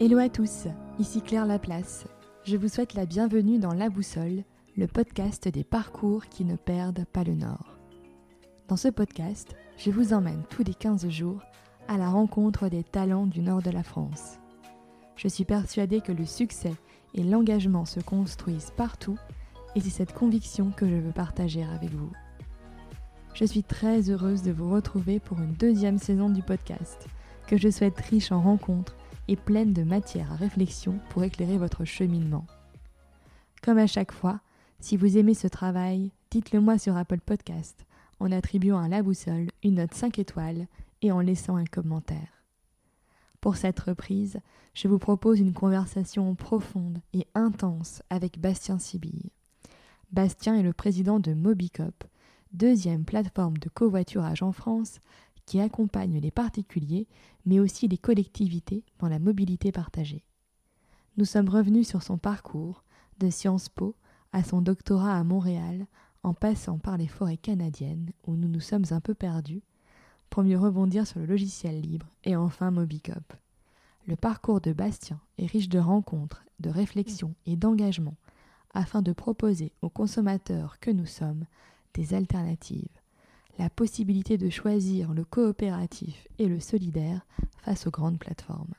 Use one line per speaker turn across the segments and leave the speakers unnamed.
Hello à tous, ici Claire Laplace. Je vous souhaite la bienvenue dans La Boussole, le podcast des parcours qui ne perdent pas le nord. Dans ce podcast, je vous emmène tous les 15 jours à la rencontre des talents du nord de la France. Je suis persuadée que le succès et l'engagement se construisent partout et c'est cette conviction que je veux partager avec vous. Je suis très heureuse de vous retrouver pour une deuxième saison du podcast, que je souhaite riche en rencontres et pleine de matière à réflexion pour éclairer votre cheminement. Comme à chaque fois, si vous aimez ce travail, dites-le moi sur Apple Podcast en attribuant à la boussole une note 5 étoiles et en laissant un commentaire. Pour cette reprise, je vous propose une conversation profonde et intense avec Bastien Sibille. Bastien est le président de Mobicop, deuxième plateforme de covoiturage en France qui accompagne les particuliers mais aussi les collectivités dans la mobilité partagée. Nous sommes revenus sur son parcours, de Sciences Po à son doctorat à Montréal, en passant par les forêts canadiennes où nous nous sommes un peu perdus, pour mieux rebondir sur le logiciel libre et enfin Mobicop. Le parcours de Bastien est riche de rencontres, de réflexions et d'engagements afin de proposer aux consommateurs que nous sommes des alternatives, la possibilité de choisir le coopératif et le solidaire face aux grandes plateformes.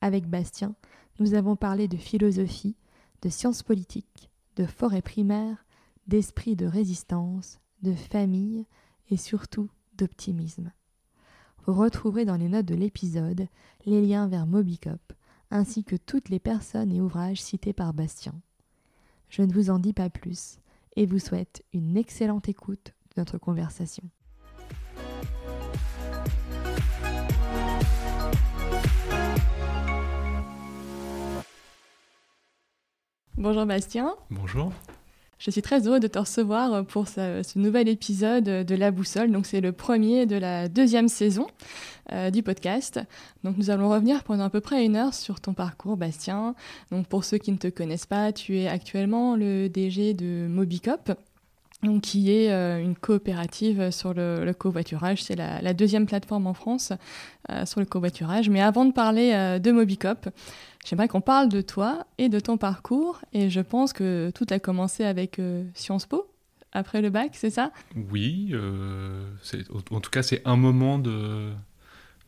Avec Bastien, nous avons parlé de philosophie, de sciences politiques, de forêt primaire, d'esprit de résistance, de famille et surtout d'optimisme. Vous retrouverez dans les notes de l'épisode les liens vers Mobicop, ainsi que toutes les personnes et ouvrages cités par Bastien. Je ne vous en dis pas plus et vous souhaite une excellente écoute notre conversation. Bonjour Bastien.
Bonjour.
Je suis très heureux de te recevoir pour ce, nouvel épisode de La Boussole. Donc c'est le premier de la deuxième saison euh, du podcast. Donc nous allons revenir pendant à peu près une heure sur ton parcours, Bastien. Donc pour ceux qui ne te connaissent pas, tu es actuellement le DG de Mobicop. Donc, qui est euh, une coopérative sur le, covoiturage. C'est la, deuxième plateforme en France euh, sur le covoiturage. Mais avant de parler de Mobicop, J'aimerais qu'on parle de toi et de ton parcours. Et je pense que tout a commencé avec euh, Sciences Po, après le bac, c'est ça?
Oui, euh, en tout cas, c'est un moment de,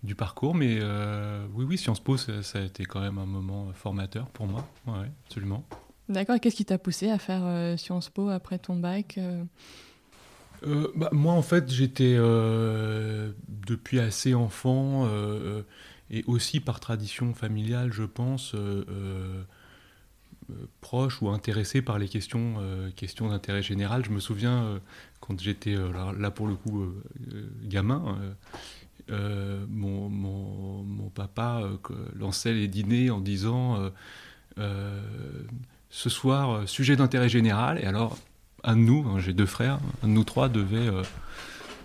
du parcours. Mais euh, oui, oui, Sciences Po, ça, a été quand même un moment formateur pour moi. Oui, absolument.
D'accord. Qu'est-ce qui t'a poussé à faire Sciences Po après ton bac
bah, moi, en fait, j'étais depuis assez enfant et aussi par tradition familiale, je pense, euh, euh, euh, proche ou intéressé par les questions, questions d'intérêt général. Je me souviens quand j'étais là, pour le coup gamin. Mon, mon, papa lançait les dîners en disant ce soir sujet d'intérêt général et alors un de nous, hein, j'ai deux frères, un de nous trois devait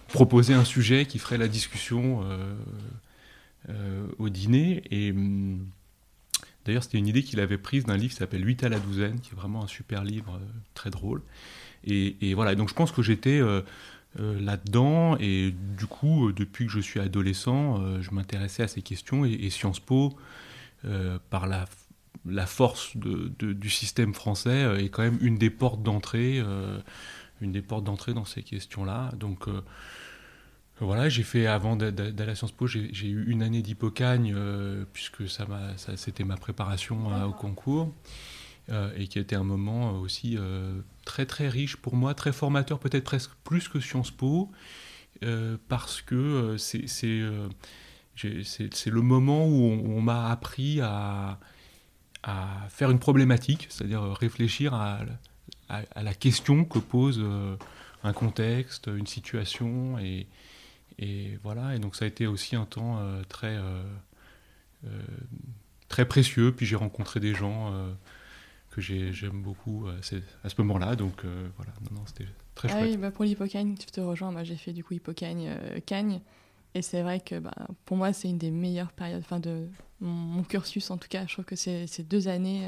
proposer un sujet qui ferait la discussion euh, au dîner. Et hum, d'ailleurs, c'était une idée qu'il avait prise d'un livre qui s'appelle 8 à la douzaine, qui est vraiment un super livre euh, très drôle. Et, voilà, donc je pense que j'étais euh, là-dedans. Et du coup, depuis que je suis adolescent, je m'intéressais à ces questions. Et, Sciences Po, par la la force de, du système français est quand même une des portes d'entrée, une des portes d'entrée dans ces questions-là. Donc voilà, j'ai fait avant d'aller à Sciences Po, j'ai eu une année d'hypocagne euh, puisque ça, c'était ma préparation euh, au concours euh, et qui a été un moment aussi très très riche pour moi, très formateur, peut-être presque plus que Sciences Po, parce que c'est le moment où on, m'a appris à, à, faire une problématique, c'est-à-dire réfléchir à, à, la question que pose un contexte, une situation et et voilà, et donc ça a été aussi un temps euh, très, euh, euh, très précieux. Puis j'ai rencontré des gens que j'aime beaucoup à ce moment-là. Donc voilà, non, non, c'était très ah chouette.
Oui, bah pour l'hypocagne, tu te rejoins. Moi, j'ai fait du coup hypocagne, cagne. Et c'est vrai que bah, pour moi, c'est une des meilleures périodes enfin, de mon, cursus. En tout cas, je trouve que c'est ces deux années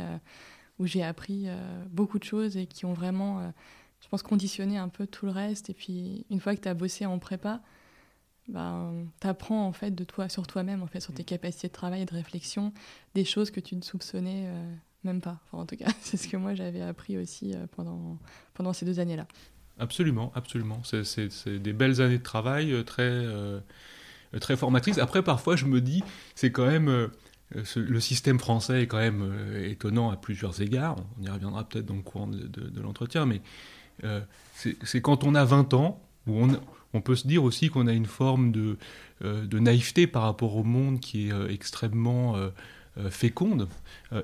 où j'ai appris beaucoup de choses et qui ont vraiment, je pense, conditionné un peu tout le reste. Et puis, une fois que tu as bossé en prépa,
ben, tu apprends en fait de toi sur toi-même, en fait, sur tes capacités de travail et de réflexion, des choses que tu ne soupçonnais même pas. en tout cas, c'est ce que moi j'avais appris aussi pendant, pendant ces deux années-là.
Absolument, absolument. C'est des belles années de travail très, très formatrices. Après, parfois, je me dis, c'est quand même euh, le système français est quand même euh, étonnant à plusieurs égards. On y reviendra peut-être dans le courant de, l'entretien, mais euh, c'est quand on a 20 ans, où on, peut se dire aussi qu'on a une forme de, naïveté par rapport au monde qui est extrêmement féconde,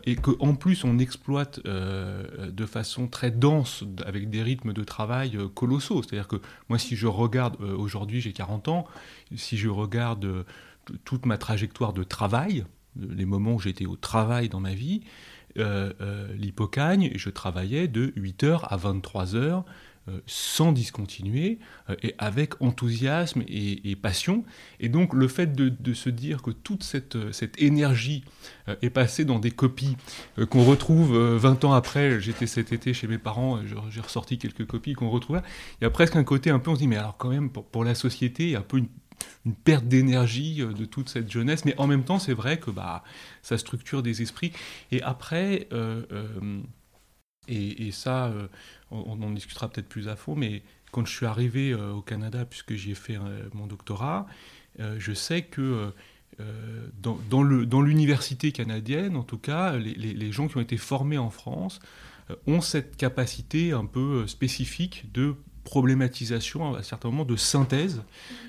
et qu'en plus on exploite de façon très dense, avec des rythmes de travail colossaux. C'est-à-dire que moi, si je regarde, aujourd'hui j'ai 40 ans, si je regarde toute ma trajectoire de travail, les moments où j'étais au travail dans ma vie, euh, euh, l'hypocagne, je travaillais de 8h à 23h euh, sans discontinuer et avec enthousiasme et, passion. Et donc le fait de, se dire que toute cette, cette énergie est passée dans des copies qu'on retrouve 20 ans après, j'étais cet été chez mes parents, j'ai ressorti quelques copies qu'on retrouve là, il y a presque un côté un peu, on se dit mais alors quand même pour, pour la société, il y a un peu une perte d'énergie euh, de toute cette jeunesse, mais en même temps, c'est vrai que bah, ça structure des esprits. Et après, euh, euh, et, ça, on, en discutera peut-être plus à fond, mais quand je suis arrivé au Canada, puisque j'y ai fait mon doctorat, je sais que dans, l'université canadienne, en tout cas, les, les, gens qui ont été formés en France ont cette capacité un peu spécifique de problématisation, à certains moments de synthèse,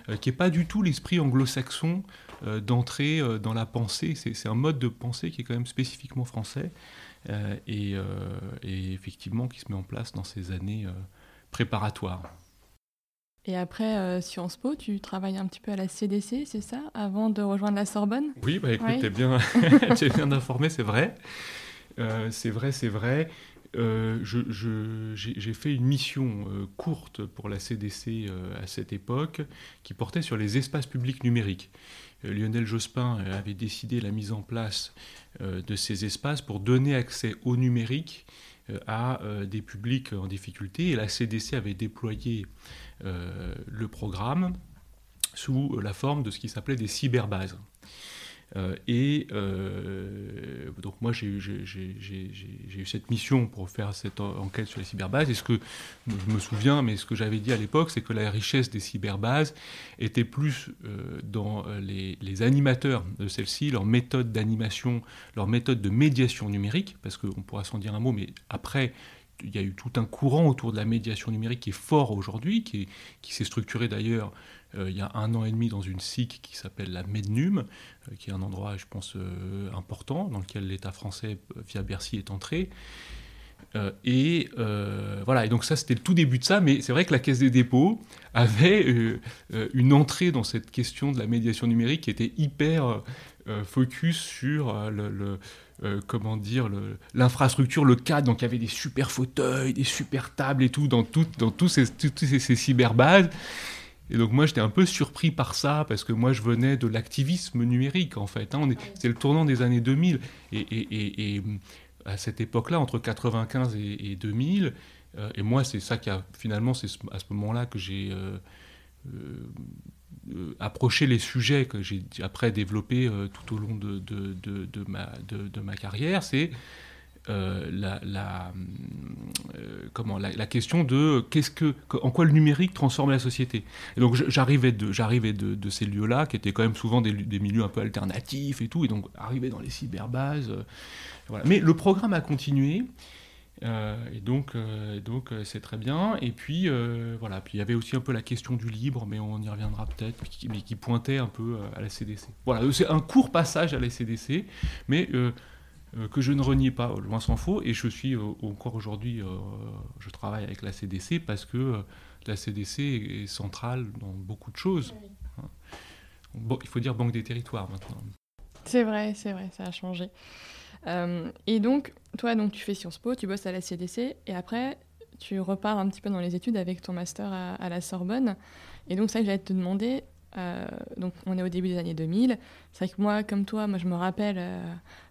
euh, qui n'est pas du tout l'esprit anglo-saxon euh, d'entrer euh, dans la pensée. C'est un mode de pensée qui est quand même spécifiquement français et, effectivement qui se met en place dans ces années préparatoires.
Et après Sciences Po, tu travailles un petit peu à la CDC, c'est ça, avant de rejoindre la Sorbonne?
Oui, bah écoute, es bien, es bien informé, c'est vrai. c'est vrai, c'est vrai. Euh, j'ai fait une mission euh, courte pour la CDC euh, à cette époque qui portait sur les espaces publics numériques. Lionel Jospin avait décidé la mise en place de ces espaces pour donner accès au numérique à des publics en difficulté et la CDC avait déployé le programme sous la forme de ce qui s'appelait des cyberbases. Euh, et euh, donc moi j'ai eu cette mission pour faire cette enquête sur les cyberbases. Et ce que je me souviens, mais ce que j'avais dit à l'époque, c'est que la richesse des cyberbases était plus euh, dans les, les, animateurs de celles-ci, leur méthode d'animation, leur méthode de médiation numérique, parce qu'on pourra s'en dire un mot, mais après il y a eu tout un courant autour de la médiation numérique qui est fort aujourd'hui, qui, s'est structuré d'ailleurs euh, il y a un an et demi dans une SIC qui s'appelle la Mednum, euh, qui est un endroit, je pense, euh, important, dans lequel l'État français, via Bercy, est entré. et voilà, et donc ça c'était le tout début de ça, mais c'est vrai que la Caisse des dépôts avait une entrée dans cette question de la médiation numérique qui était hyper focus sur le, comment dire, l'infrastructure, le, cadre. Donc il y avait des super fauteuils, des super tables et tout dans, tout, dans tous ces, toutes ces, ces cyberbases. Et donc moi j'étais un peu surpris par ça parce que moi je venais de l'activisme numérique en fait. Hein. c'est le tournant des années 2000 et, à cette époque-là entre 95 et, 2000 euh, et moi c'est ça qui a finalement c'est à ce moment-là que j'ai euh, euh, approché les sujets que j'ai après développé tout au long de, de, de ma, de, ma carrière. C'est euh, la, euh, comment, la, question de qu'est-ce que, en quoi le numérique transforme la société. Et donc j'arrivais de, de, ces lieux-là, qui étaient quand même souvent des, milieux un peu alternatifs et tout, et donc arriver dans les cyberbases. Euh, voilà. Mais le programme a continué. Et donc, donc c'est très bien. Et puis, voilà. Puis il y avait aussi un peu la question du libre, mais on y reviendra peut-être, mais qui pointait un peu à la CDC. Voilà, c'est un court passage à la CDC, mais euh, que je ne renie pas, loin s'en faut, et je suis euh, encore aujourd'hui, euh, je travaille avec la CDC parce que la CDC est centrale dans beaucoup de choses. Hein. Bon, il faut dire Banque des territoires maintenant.
C'est vrai, c'est vrai, ça a changé. Et donc, toi, donc, tu fais Sciences Po, tu bosses à la CDC, et après, tu repars un petit peu dans les études avec ton master à, la Sorbonne. Et donc, ça, j'allais te demander, donc on est au début des années 2000. C'est vrai que moi, comme toi, moi je me rappelle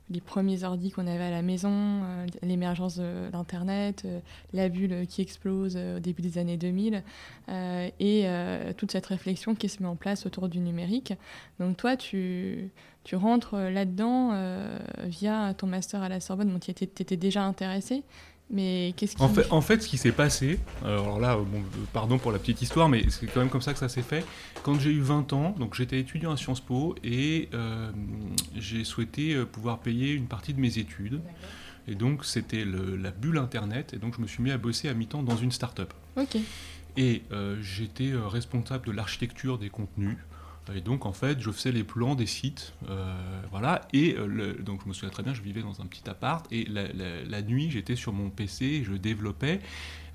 les premiers ordi qu'on avait à la maison, l'émergence d'Internet, la bulle qui explose au début des années 2000, et toute cette réflexion qui se met en place autour du numérique. Donc toi, tu, tu rentres là-dedans via ton master à la Sorbonne, dont tu étais déjà intéressé. Mais qu'est-ce qui...
En fait, en fait, ce qui s'est passé, alors là, bon, pardon pour la petite histoire, mais c'est quand même comme ça que ça s'est fait. Quand j'ai eu 20 ans, donc j'étais étudiant à Sciences Po et euh, j'ai souhaité euh, pouvoir payer une partie de mes études. Et donc, c'était la bulle Internet. Et donc, je me suis mis à bosser à mi-temps dans une start-up.
Ok.
Et euh, j'étais responsable de l'architecture des contenus. Et donc, en fait, je faisais les plans des sites. Euh, voilà. Et euh, donc, je me souviens très bien, je vivais dans un petit appart. Et la, nuit, j'étais sur mon PC et je développais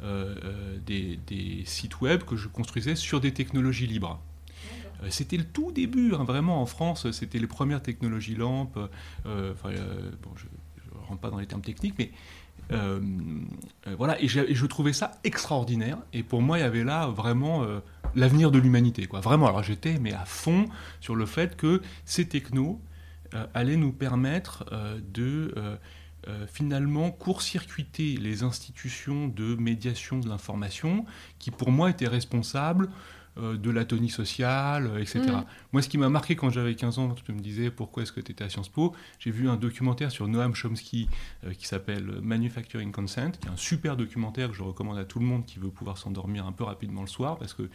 euh, des, sites web que je construisais sur des technologies libres. C'était le tout début, hein, vraiment en France, c'était les premières technologies lampes. Enfin, bon, je ne rentre pas dans les termes techniques, mais voilà, et, je trouvais ça extraordinaire. Et pour moi, il y avait là vraiment l'avenir de l'humanité. Quoi. Vraiment, alors j'étais mais à fond sur le fait que ces technos euh, allaient nous permettre euh, de euh, finalement court-circuiter les institutions de médiation de l'information qui pour moi étaient responsables de l'atonie sociale, etc. Mm. Moi, ce qui m'a marqué quand j'avais 15 ans, tu me disais pourquoi est-ce que tu étais à Sciences Po, j'ai vu un documentaire sur Noam Chomsky qui s'appelle Manufacturing Consent, qui est un super documentaire que je recommande à tout le monde qui veut pouvoir s'endormir un peu rapidement le soir, parce que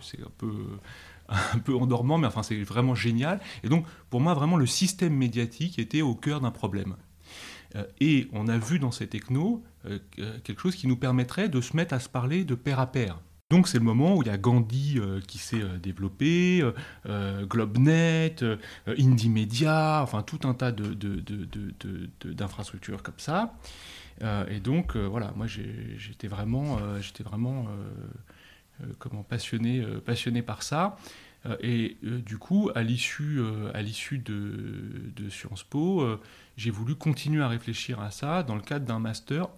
c'est un peu, un peu endormant, mais enfin c'est vraiment génial. Et donc pour moi vraiment le système médiatique était au cœur d'un problème. Euh, et on a vu dans ces technos euh, quelque chose qui nous permettrait de se mettre à se parler de pair à pair. Donc c'est le moment où il y a Gandhi euh, qui s'est développé, GlobeNet, Indie Media, enfin tout un tas d'infrastructures de, de, comme ça. et donc voilà, moi j'étais vraiment, vraiment euh, comment passionné, euh, passionné par ça. Euh, et du coup, à l'issue, de, Sciences Po, j'ai voulu continuer à réfléchir à ça dans le cadre d'un master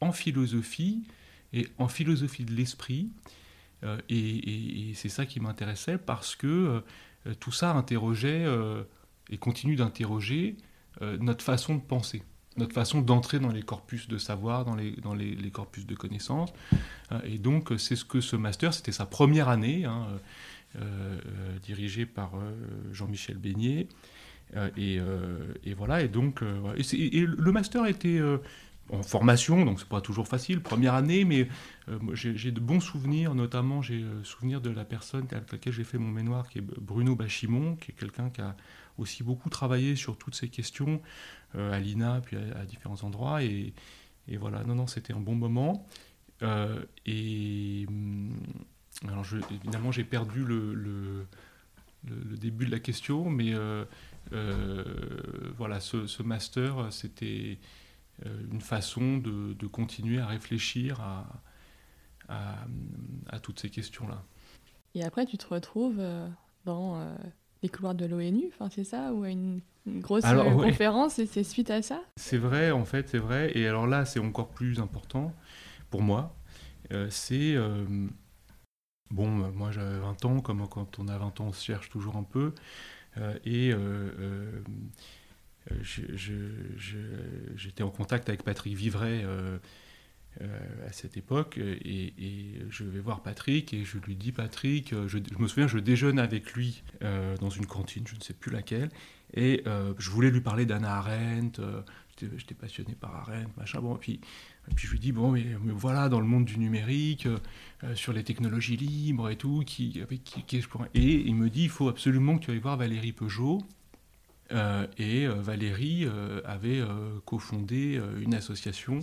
en philosophie et en philosophie de l'esprit. et, c'est ça qui m'intéressait parce que tout ça interrogeait et continue d'interroger notre façon de penser notre façon d'entrer dans les corpus de savoir, dans les, corpus de connaissances. Euh, et donc, c'est ce que ce master, c'était sa première année, hein, euh, euh, dirigé par Jean-Michel Beignet. Et, et, voilà, et donc, et, le master était en formation, donc c'est pas toujours facile, première année, mais j'ai de bons souvenirs, notamment j'ai souvenir de la personne avec laquelle j'ai fait mon mémoire, qui est Bruno Bachimon, qui est quelqu'un qui a aussi beaucoup travaillé sur toutes ces questions euh, à l'INA, puis à, différents endroits. Et, voilà, non, non, c'était un bon moment. Euh, et hum, alors, évidemment, j'ai perdu le, le, début de la question, mais euh, voilà, ce, master, c'était une façon de, de, continuer à réfléchir à, à, à toutes ces questions-là.
Et après, tu te retrouves dans les couloirs de l'ONU, enfin, c'est ça, ou à une, grosse euh, conférence, et c'est suite à ça?
C'est vrai, en fait, c'est vrai. Et alors là, c'est encore plus important pour moi. Euh, c'est. Euh, bon, moi j'avais 20 ans, comme quand on a 20 ans, on se cherche toujours un peu. et j'étais en contact avec Patrick Vivray euh, à cette époque. Et, je vais voir Patrick et je lui dis Patrick, euh, je, me souviens, je déjeune avec lui euh, dans une cantine, je ne sais plus laquelle, et je voulais lui parler d'Anna Arendt. J'étais passionné par Arendt, machin. Bon, et puis, je lui dis bon, mais, voilà, dans le monde du numérique, sur les technologies libres et tout. Et il me dit il faut absolument que tu ailles voir Valérie Peugeot. Et Valérie avait cofondé une association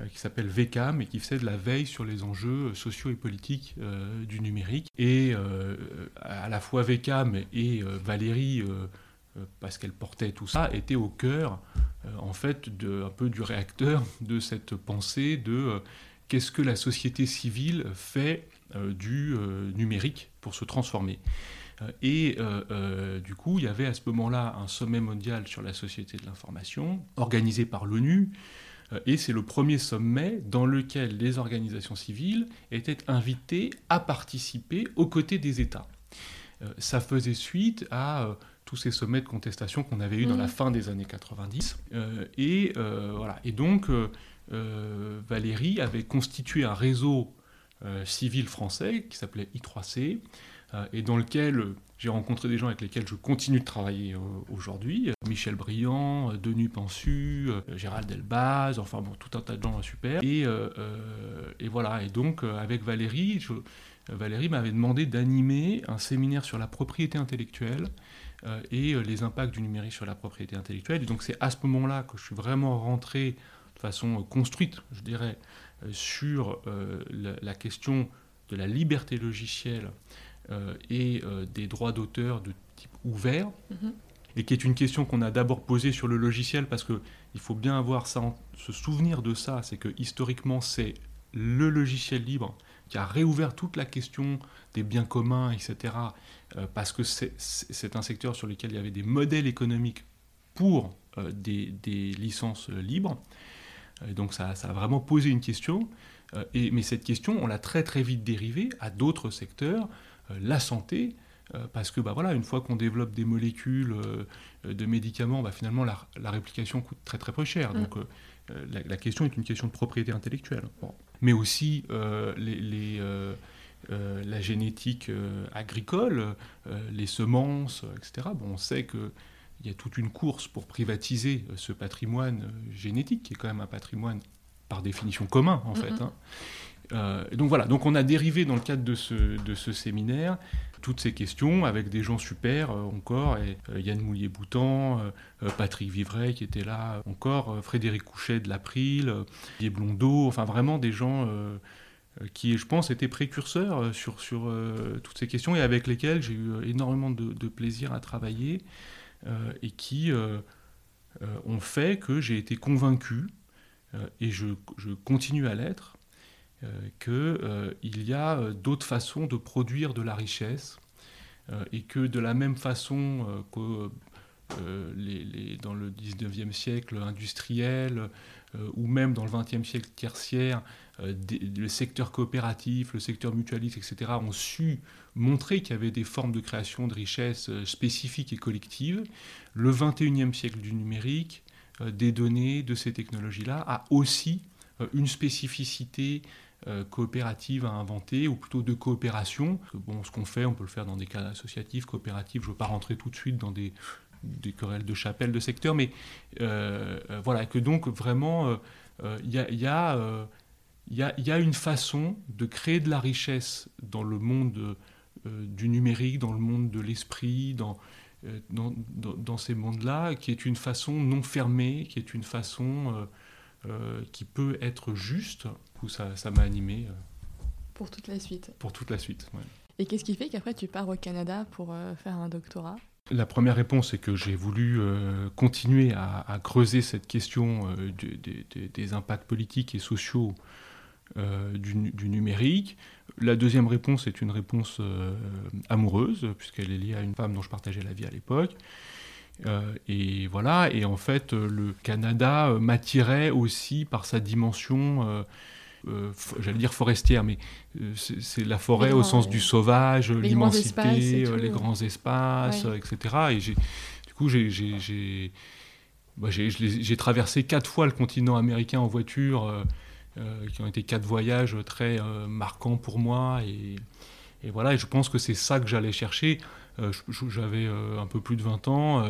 euh, qui s'appelle VECAM et qui faisait de la veille sur les enjeux euh, sociaux et politiques euh, du numérique. Et à la fois VECAM et Valérie, parce qu'elle portait tout ça, étaient au cœur en fait de, un peu du réacteur de cette pensée de qu'est-ce que la société civile fait du numérique pour se transformer. Et du coup, il y avait à ce moment-là un sommet mondial sur la société de l'information, organisé par l'ONU, euh, et c'est le premier sommet dans lequel les organisations civiles étaient invitées à participer aux côtés des États. Euh, ça faisait suite à euh, tous ces sommets de contestation qu'on avait eu dans la mmh. fin des années 90. et, voilà. et donc, Valérie avait constitué un réseau civil français qui s'appelait I3C, et dans lequel j'ai rencontré des gens avec lesquels je continue de travailler aujourd'hui. Michel Briand, Denis Pensu, Gérald Delbaz, enfin bon, tout un tas de gens super. Et, voilà, et donc avec Valérie, Valérie m'avait demandé d'animer un séminaire sur la propriété intellectuelle euh, et euh, les impacts du numérique sur la propriété intellectuelle. Et donc c'est à ce moment-là que je suis vraiment rentré de façon euh, construite, je dirais, sur la, question de la liberté logicielle et des droits d'auteur de type ouvert. Mm-hmm. Et qui est une question qu'on a d'abord posée sur le logiciel, parce qu'il faut bien avoir ça, se souvenir de ça, c'est que historiquement, c'est le logiciel libre qui a réouvert toute la question des biens communs, etc., euh, parce que c'est un secteur sur lequel il y avait des modèles économiques pour euh, des, licences libres. donc ça, a vraiment posé une question. Euh, et, mais cette question, on l'a très très vite dérivée à d'autres secteurs, la santé, parce que bah, voilà, une fois qu'on développe des molécules de médicaments, bah, finalement la, réplication coûte très très peu cher. Mm. Donc la, question est une question de propriété intellectuelle mais aussi euh, les, euh, euh, la génétique agricole, les semences, etc. Bon, on sait qu'il y a toute une course pour privatiser ce patrimoine génétique, qui est quand même un patrimoine par définition commun, en fait. Hein. Donc voilà, donc on a dérivé dans le cadre de ce, séminaire toutes ces questions avec des gens super encore, et, Yann Moulier-Boutan, Patrick Vivray qui était là encore, Frédéric Couchet de l'April, Didier Blondeau, enfin vraiment des gens qui, je pense, étaient précurseurs sur, toutes ces questions et avec lesquels j'ai eu énormément de, plaisir à travailler et qui ont fait que j'ai été convaincu, et je, continue à l'être, euh, qu'il euh, y a euh, d'autres façons de produire de la richesse et que de la même façon que dans le 19e siècle industriel ou même dans le 20e siècle tertiaire, le secteur coopératif, le secteur mutualiste, etc., ont su montrer qu'il y avait des formes de création de richesse spécifiques et collectives. Le 21e siècle du numérique, des données, de ces technologies-là, a aussi une spécificité euh, coopérative à inventer, ou plutôt de coopération. Bon, ce qu'on fait, on peut le faire dans des cas associatifs, coopératifs. Je ne veux pas rentrer tout de suite dans des, querelles de chapelle de secteur, mais euh, euh, voilà, que donc vraiment, il y, a, une façon de créer de la richesse dans le monde du numérique, dans le monde de l'esprit, dans, ces mondes-là, qui est une façon non fermée, qui est une façon qui peut être juste ça m'a animé. Euh,
pour toute la suite.
Pour toute la suite,
Et qu'est-ce qui fait qu'après tu pars au Canada pour euh, faire un doctorat?
La première réponse est que j'ai voulu euh, continuer à, creuser cette question des impacts politiques et sociaux du, numérique. La deuxième réponse est une réponse amoureuse, puisqu'elle est liée à une femme dont je partageais la vie à l'époque. et voilà, et en fait, le Canada m'attirait aussi par sa dimension euh, j'allais dire forestière, mais euh, c'est la forêt au sens du sauvage, l'immensité, les grands espaces, euh, etc. Et du coup, bah, j'ai traversé quatre fois le continent américain en voiture, qui ont été quatre voyages très marquants pour moi. Et, et, voilà, et je pense que c'est ça que j'allais chercher. J'avais un peu plus de 20 ans.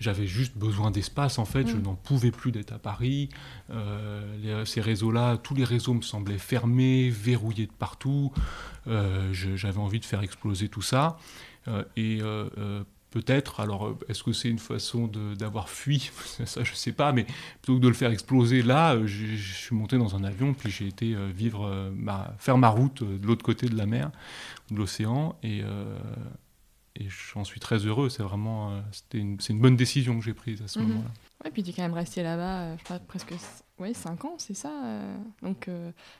J'avais juste besoin d'espace, en fait. Je mm. n'en pouvais plus d'être à Paris. Euh, ces réseaux-là, tous les réseaux me semblaient fermés, verrouillés de partout. Euh, j'avais envie de faire exploser tout ça. Euh, et peut-être, alors, est-ce que c'est une façon d'avoir fui Ça, je ne sais pas, mais plutôt que de le faire exploser là, je, suis monté dans un avion, puis j'ai été vivre, ma, faire ma route de l'autre côté de la mer, de l'océan. Et et j'en suis très heureux. C'est vraiment euh, c'était une, c'est une bonne décision que j'ai prise à ce mhm. moment-là.
Ouais, puis tu es quand même resté là-bas, euh, je crois, presque ouais, 5 ans, c'est ça euh. Donc,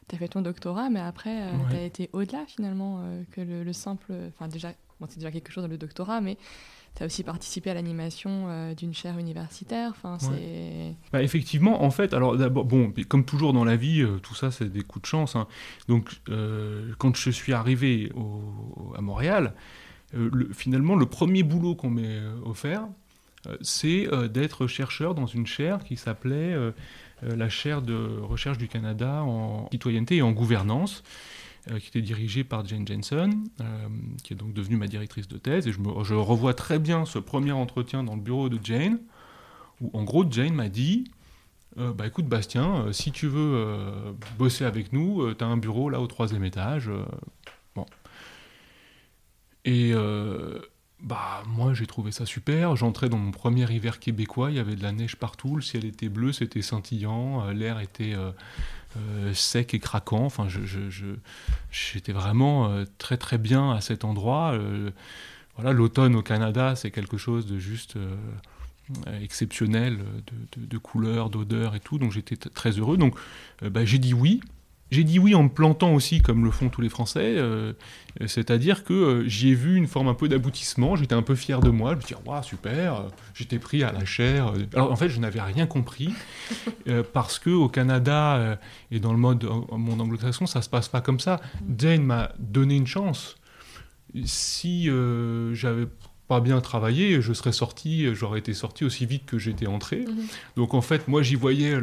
tu as fait ton doctorat, mais après, tu as été au-delà finalement que le, simple. Enfin, déjà, bon, c'est déjà quelque chose dans le doctorat, mais tu as aussi participé à l'animation d'une chaire universitaire. Enfin, c'est...
Bah, effectivement, en fait, alors d'abord, bon, comme toujours dans la vie, tout ça, c'est des coups de chance. Hein. Donc, quand je suis arrivé au, à Montréal, finalement, le premier boulot qu'on m'ait offert, c'est d'être chercheur dans une chaire qui s'appelait la chaire de recherche du Canada en citoyenneté et en gouvernance. Euh, qui était dirigée par Jane Jensen, euh, qui est donc devenue ma directrice de thèse. Et je, revois très bien ce premier entretien dans le bureau de Jane, où en gros Jane m'a dit euh, bah écoute Bastien, si tu veux bosser avec nous, tu as un bureau là au troisième étage. Et bah moi j'ai trouvé ça super. J'entrais dans mon premier hiver québécois, il y avait de la neige partout, le ciel était bleu, c'était scintillant, l'air était euh, sec et craquant. Enfin, j'étais vraiment euh, très très bien à cet endroit. Euh, voilà, l'automne au Canada, c'est quelque chose de juste exceptionnel, de, couleurs, d'odeurs et tout. Donc j'étais très heureux. Donc bah, j'ai dit oui. J'ai dit oui en me plantant aussi, comme le font tous les Français, euh, c'est-à-dire que euh, j'y ai vu une forme un peu d'aboutissement, j'étais un peu fier de moi, je me disais, waouh, super, euh, j'étais pris à la chair. Alors en fait, je n'avais rien compris, parce que au Canada et dans le mode, monde anglo-saxon, ça se passe pas comme ça. Jane m'a donné une chance. Si j'avais pas bien travaillé, je serais sorti, j'aurais été sorti aussi vite que j'étais entré. Mhm. Donc en fait, moi j'y voyais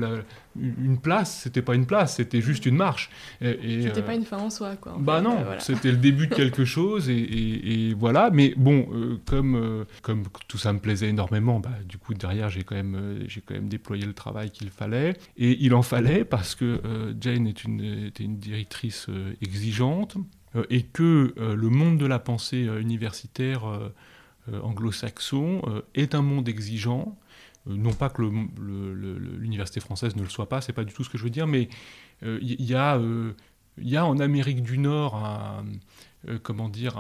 une place, c'était pas une place, c'était juste une marche.
Et, c'était pas euh, une fin en soi, quoi.
bah non, euh, c'était le début de quelque chose, et, voilà. Mais bon, euh, comme, comme tout ça me plaisait énormément, bah, du coup derrière j'ai quand, même, j'ai quand même déployé le travail qu'il fallait. Et il en fallait parce que Jane est une, était une directrice exigeante et que le monde de la pensée universitaire euh, anglo-saxon euh, est un monde exigeant. Euh, non pas que l'université française ne le soit pas, c'est pas du tout ce que je veux dire, mais il y, a, y a en Amérique du Nord comment dire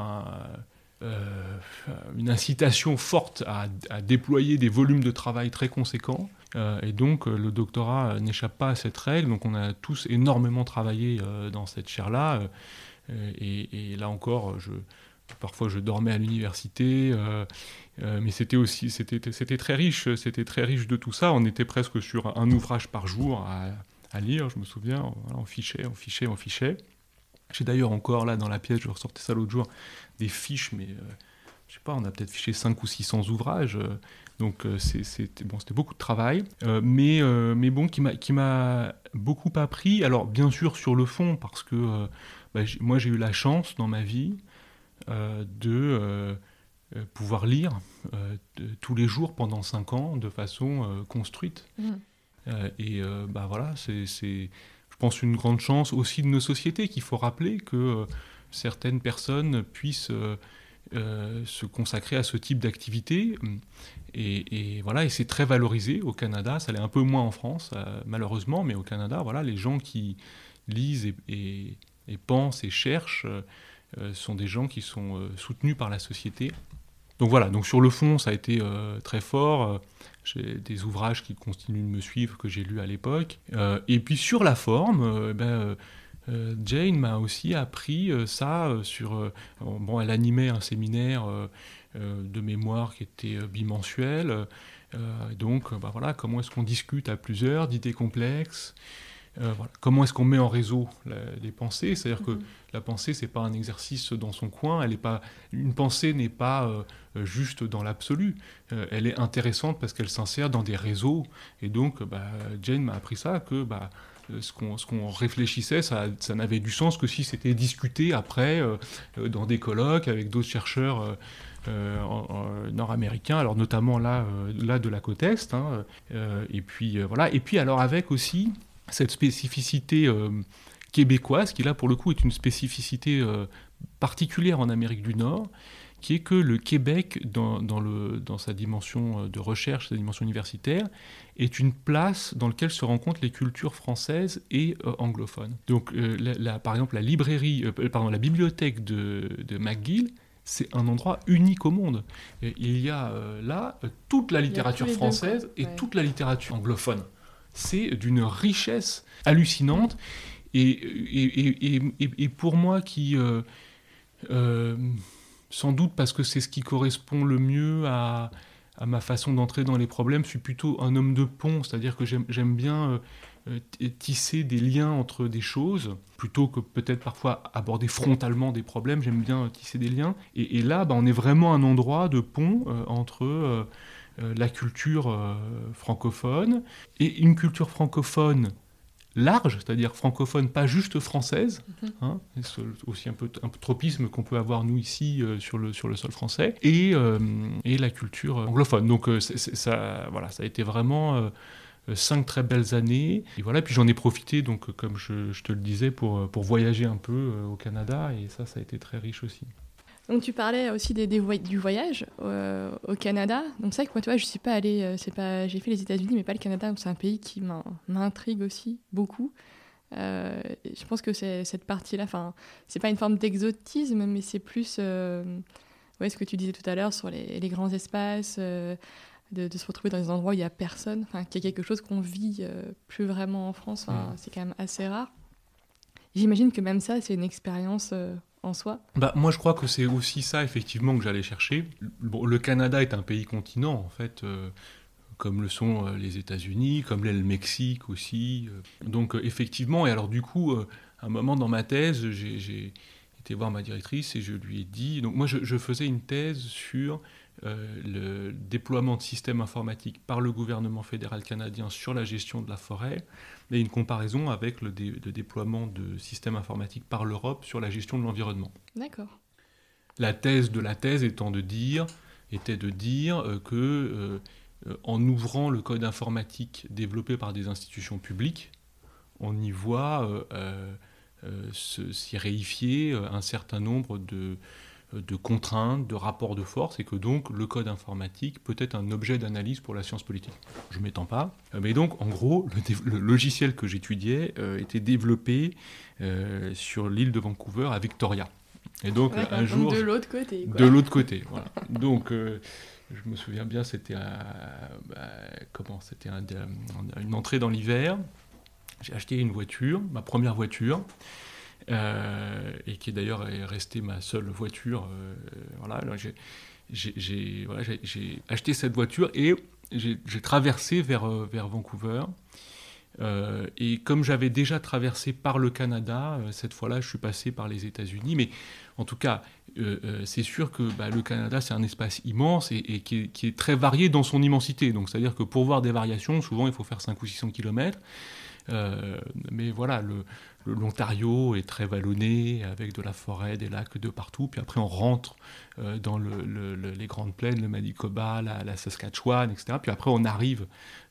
une incitation forte à, déployer des volumes de travail très conséquents. et donc le doctorat n'échappe pas à cette règle. Donc on a tous énormément travaillé dans cette chaire-là. et, là encore, je, Parfois, je dormais à l'université, euh, euh, mais c'était aussi, c'était, très riche, c'était très riche de tout ça. On était presque sur un ouvrage par jour à, lire, je me souviens. on fichait, on fichait, on fichait. J'ai d'ailleurs encore là dans la pièce, je ressortais ça l'autre jour, des fiches, mais euh, je sais pas, on a peut-être fiché 5 ou 600 ouvrages. donc c'était bon, c'était beaucoup de travail, mais mais bon, qui m'a qui m'a beaucoup appris. Alors bien sûr sur le fond, parce que bah, moi j'ai eu la chance dans ma vie euh, de euh, euh, pouvoir lire tous les jours pendant cinq ans de façon construite. Mmh. et bah voilà, c'est, je pense, une grande chance aussi de nos sociétés qu'il faut rappeler que certaines personnes puissent se consacrer à ce type d'activité. Et, voilà, et c'est très valorisé au Canada. Ça l'est un peu moins en France, malheureusement, mais au Canada, voilà, les gens qui lisent et, et pensent et cherchent euh, sont des gens qui sont euh, soutenus par la société. Donc voilà, donc sur le fond, ça a été euh, très fort. J'ai des ouvrages qui continuent de me suivre, que j'ai lus à l'époque. et puis sur la forme, ben, Jane m'a aussi appris ça sur... bon, elle animait un séminaire de mémoire qui était bimensuel. donc, ben voilà, comment est-ce qu'on discute à plusieurs d'idées complexes euh, Comment est-ce qu'on met en réseau les pensées? C'est-à-dire que mhm. la pensée, c'est pas un exercice dans son coin. Elle est pas une pensée n'est pas euh, juste dans l'absolu. Euh, elle est intéressante parce qu'elle s'insère dans des réseaux. Et donc, bah, Jane m'a appris ça que bah, ce qu'on réfléchissait, ça, ça n'avait du sens que si c'était discuté après dans des colloques avec d'autres chercheurs. nord-américains, alors notamment là, là de la côte est, hein, et puis voilà, et puis alors avec aussi cette spécificité euh, québécoise, qui là pour le coup est une spécificité euh, particulière en Amérique du Nord, qui est que le Québec, dans, le, dans, sa dimension euh, de recherche, sa dimension universitaire, est une place dans laquelle se rencontrent les cultures françaises et anglophones. Donc, par exemple, la librairie, pardon, la bibliothèque de, de McGill, c'est un endroit unique au monde. il y a là toute la littérature française et toute la littérature anglophone c'est d'une richesse hallucinante. Et, et, pour moi qui, euh, euh, sans doute parce que c'est ce qui correspond le mieux à, ma façon d'entrer dans les problèmes, je suis plutôt un homme de pont, c'est-à-dire que j'aime bien tisser des liens entre des choses, plutôt que peut-être parfois aborder frontalement des problèmes, j'aime bien tisser des liens. Et, là, bah, on est vraiment un endroit de pont entre la culture francophone et une culture francophone large, c'est-à-dire francophone, pas juste française, mhm. hein, c'est aussi un peu un tropisme qu'on peut avoir nous ici euh, sur, le, sur le sol français, et, euh, et la culture anglophone. Donc euh, ça, voilà, ça a été vraiment cinq très belles années. Et voilà, puis j'en ai profité, donc comme je, je, te le disais, pour, pour voyager un peu au Canada, et ça, ça a été très riche aussi.
Donc tu parlais aussi des, du voyage euh, au Canada. Donc c'est vrai que moi, tu vois, je suis pas allée, euh, c'est pas, j'ai fait les États-Unis, mais pas le Canada. C'est un pays qui m'intrigue aussi beaucoup. Euh, je pense que c'est cette partie-là, enfin, c'est pas une forme d'exotisme, mais c'est plus, ouais, ce que tu disais tout à l'heure sur les, grands espaces, de, se retrouver dans des endroits où il y a personne, enfin, qu'il y a quelque chose qu'on vit plus vraiment en France. Enfin, c'est quand même assez rare. J'imagine que même ça, c'est une expérience en
bah, Moi, je crois que c'est aussi ça, effectivement, que j'allais chercher. le Canada est un pays continent, en fait, euh, comme le sont euh, les États-Unis, comme l'est le Mexique aussi. Euh. Donc, effectivement, et alors, du coup, un moment dans ma thèse, j'ai été voir ma directrice et je lui ai dit. Donc, moi, je faisais une thèse sur le déploiement de systèmes informatiques par le gouvernement fédéral canadien sur la gestion de la forêt, et une comparaison avec le, déploiement de systèmes informatiques par l'Europe sur la gestion de l'environnement.
D'accord.
La thèse de la thèse étant de dire, était de dire euh, que euh, en ouvrant le code informatique développé par des institutions publiques, on y voit s'y réifier un certain nombre de, de contraintes, de rapports de force, et que donc le code informatique peut être un objet d'analyse pour la science politique. Je ne m'étends pas. Euh, mais donc, en gros, le, logiciel que j'étudiais euh, était développé euh, sur l'île de Vancouver à Victoria.
Et donc, un jour. De l'autre côté.
De l'autre côté, voilà. Donc. je me souviens bien, c'était bah, comment C'était une entrée dans l'hiver. J'ai acheté une voiture, ma première voiture. Euh, et qui est d'ailleurs restée ma seule voiture. Euh, voilà, j'ai acheté cette voiture et j'ai traversé vers, euh, vers Vancouver. et comme j'avais déjà traversé par le Canada, cette fois-là, je suis passé par les États-Unis. Mais en tout cas, c'est sûr que bah, le Canada, c'est un espace immense et, qui, est, est, très varié dans son immensité. Donc, c'est-à-dire que pour voir des variations, souvent, il faut faire 5 ou 600 km. Euh, mais voilà, l'Ontario est très vallonné, avec de la forêt, des lacs de partout. Puis après, on rentre euh, dans les grandes plaines, le Manitoba, la, Saskatchewan, etc. Puis après, on arrive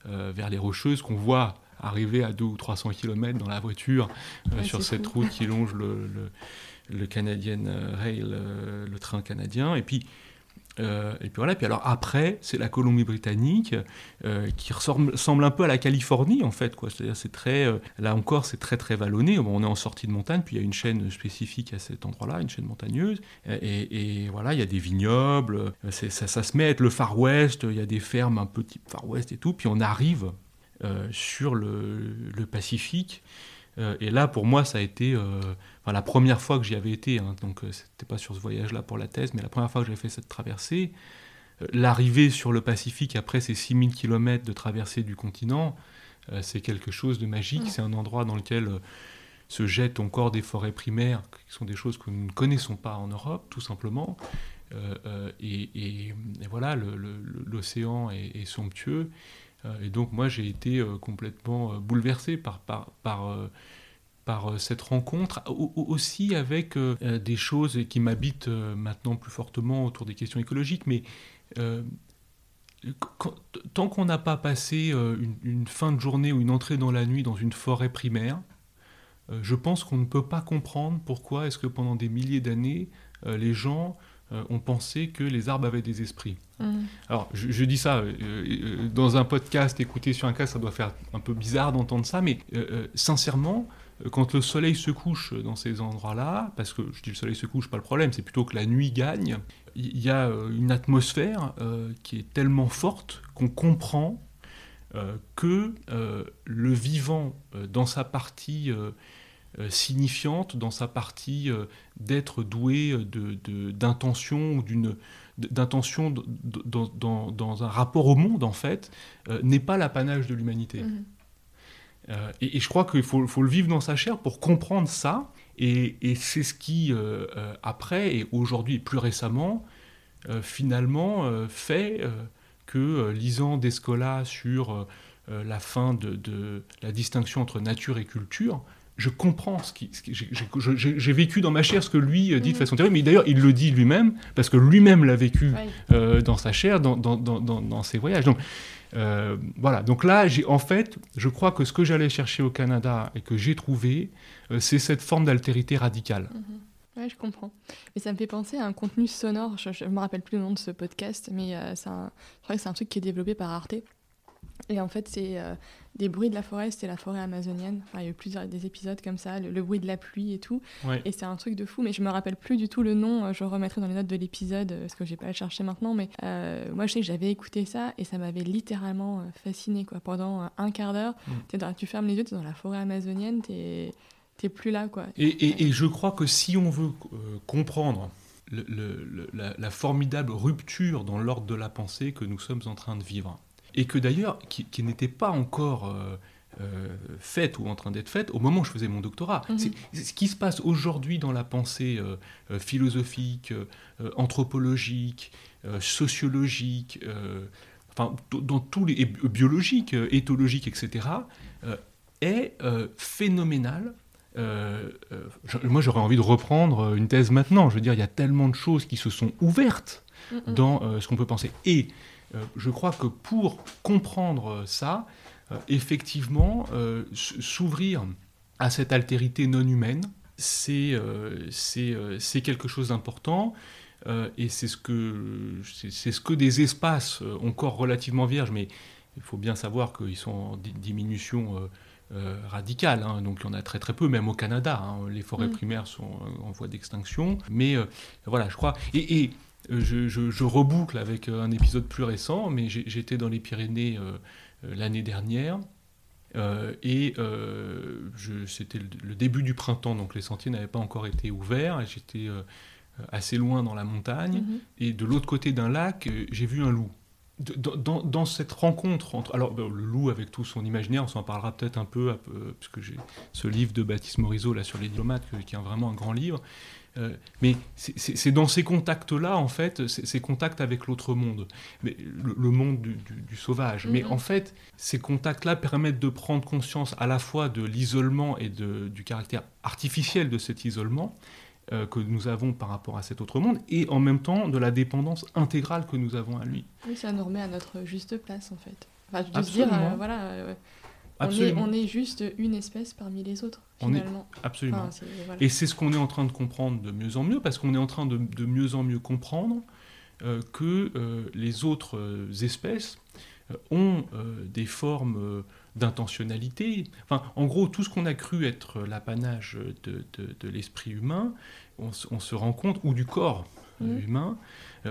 euh, vers les Rocheuses, qu'on voit arriver à 200 ou 300 km dans la voiture sur cette route qui longe le, le Canadian Rail, le train canadien. Et puis, euh, et puis voilà, puis alors après, c'est la Colombie-Britannique euh, qui ressemble, un peu à la Californie en fait. C'est-à-dire, euh, là encore, c'est très très vallonné. on est en sortie de montagne, puis il y a une chaîne spécifique à cet endroit-là, une chaîne montagneuse. Et, voilà, il y a des vignobles, ça, se met à être le Far West, il y a des fermes un peu type Far West et tout. Puis on arrive sur le Pacifique. Et là, pour moi, ça a été la première fois que j'y avais été, hein, donc euh, c'était pas sur ce voyage-là pour la thèse, mais la première fois que j'avais fait cette traversée, euh, l'arrivée sur le Pacifique après ces 6000 km de traversée du continent, euh, c'est quelque chose de magique. C'est un endroit dans lequel se jettent encore des forêts primaires, qui sont des choses que nous ne connaissons pas en Europe, tout simplement. et, voilà, l'océan est, somptueux. Et donc moi j'ai été complètement bouleversé par, par, par par euh, cette rencontre, aussi avec euh, euh, des choses qui m'habitent maintenant plus fortement autour des questions écologiques, mais tant qu'on n'a pas passé une, fin de journée ou une entrée dans la nuit dans une forêt primaire, je pense qu'on ne peut pas comprendre pourquoi est-ce que pendant des milliers d'années, les gens ont pensé que les arbres avaient des esprits. Mmh. Alors, je, je, dis ça dans un podcast, écouté sur un cas, ça doit faire un peu bizarre d'entendre ça, mais sincèrement, quand le soleil se couche dans ces endroits-là, parce que je dis le soleil se couche, pas le problème, c'est plutôt que la nuit gagne, il y a euh, une atmosphère euh, qui est tellement forte qu'on comprend euh, que le vivant, dans sa partie signifiante, dans sa partie d'être doué d'intention ou d'une d'intention dans, un rapport au monde, en fait, n'est pas l'apanage de l'humanité. Mmh. et, je crois qu'il faut, faut, le vivre dans sa chair pour comprendre ça. Et, et c'est ce qui, après, et aujourd'hui, plus récemment, finalement, fait que, lisant Descola sur la fin de, de, la distinction entre nature et culture, je comprends ce qui. J'ai vécu dans ma chair ce que lui euh, dit de mm. façon terrible, mais d'ailleurs, il le dit lui-même, parce que lui-même l'a vécu euh, dans sa chair, dans, dans, dans, dans, ses voyages. Donc, euh, voilà. Donc là, en fait, je crois que ce que j'allais chercher au Canada et que j'ai trouvé, c'est cette forme d'altérité radicale.
Mm-hmm. Oui, je comprends. Mais ça me fait penser à un contenu sonore. Je ne me rappelle plus le nom de ce podcast, mais c'est un, je crois que c'est un truc qui est développé par Arte. Et en fait, c'est euh, des bruits de la forêt, c'était la forêt amazonienne. Enfin, il y a eu plusieurs des épisodes comme ça, le, bruit de la pluie et tout. Et c'est un truc de fou, mais je me rappelle plus du tout le nom. Je remettrai dans les notes de l'épisode euh, parce que j'ai pas à le chercher maintenant. Mais euh, moi, je sais que j'avais écouté ça et ça m'avait littéralement fasciné quoi. Pendant un quart d'heure, mm. tu fermes les yeux, tu es dans la forêt amazonienne, tu n'es plus là quoi.
Et, et, je crois que si on veut comprendre le, la, la formidable rupture dans l'ordre de la pensée que nous sommes en train de vivre et que d'ailleurs, qui, n'était pas encore euh, euh, faite ou en train d'être faite au moment où je faisais mon doctorat. Mhm. Ce qui se passe aujourd'hui dans la pensée euh, philosophique, anthropologique, sociologique, enfin, dans tous les biologiques, éthologiques, etc., est phénoménal. moi, j'aurais envie de reprendre une thèse maintenant. Je veux dire, il y a tellement de choses qui se sont ouvertes dans ce qu'on peut penser. Et je crois que pour comprendre ça, euh, effectivement, euh, s'ouvrir à cette altérité non humaine, c'est quelque chose d'important. et c'est ce, que, ce que des espaces encore relativement vierges, mais il faut bien savoir qu'ils sont en diminution radicale, hein. donc il y en a très très peu, même au Canada, hein. les forêts mm. primaires sont en voie d'extinction, mais voilà, je crois, et je, je, reboucle avec euh, un épisode plus récent, mais j'étais dans les Pyrénées euh, euh, l'année dernière. et c'était le, début du printemps, donc les sentiers n'avaient pas encore été ouverts. Et j'étais assez loin dans la montagne. Mhm. Et de l'autre côté d'un lac, j'ai vu un loup. Dans, dans, cette rencontre entre alors ben, le loup avec tout son imaginaire, on s'en parlera peut-être un peu, un peu puisque j'ai ce livre de Baptiste Morisot là sur les diplomates qui est vraiment un grand livre. Euh, mais c'est dans ces contacts-là, en fait, ces contacts avec l'autre monde, mais le, monde du, sauvage. Mais mm-hmm. en fait, ces contacts-là permettent de prendre conscience à la fois de l'isolement et de, du caractère artificiel de cet isolement euh, que nous avons par rapport à cet autre monde, et en même temps de la dépendance intégrale que nous avons à lui.
Oui, ça nous remet à notre juste place, en fait. Enfin, je veux dire, euh, voilà on est, juste une espèce parmi les autres, finalement.
absolument. Et c'est ce qu'on est en train de comprendre de mieux en mieux, parce qu'on est en train de, mieux en mieux comprendre euh, que euh, les autres euh, espèces ont des formes d'intentionnalité. Enfin, en gros, tout ce qu'on a cru être l'apanage de, l'esprit humain, on, se rend compte, ou du corps mmh. humain,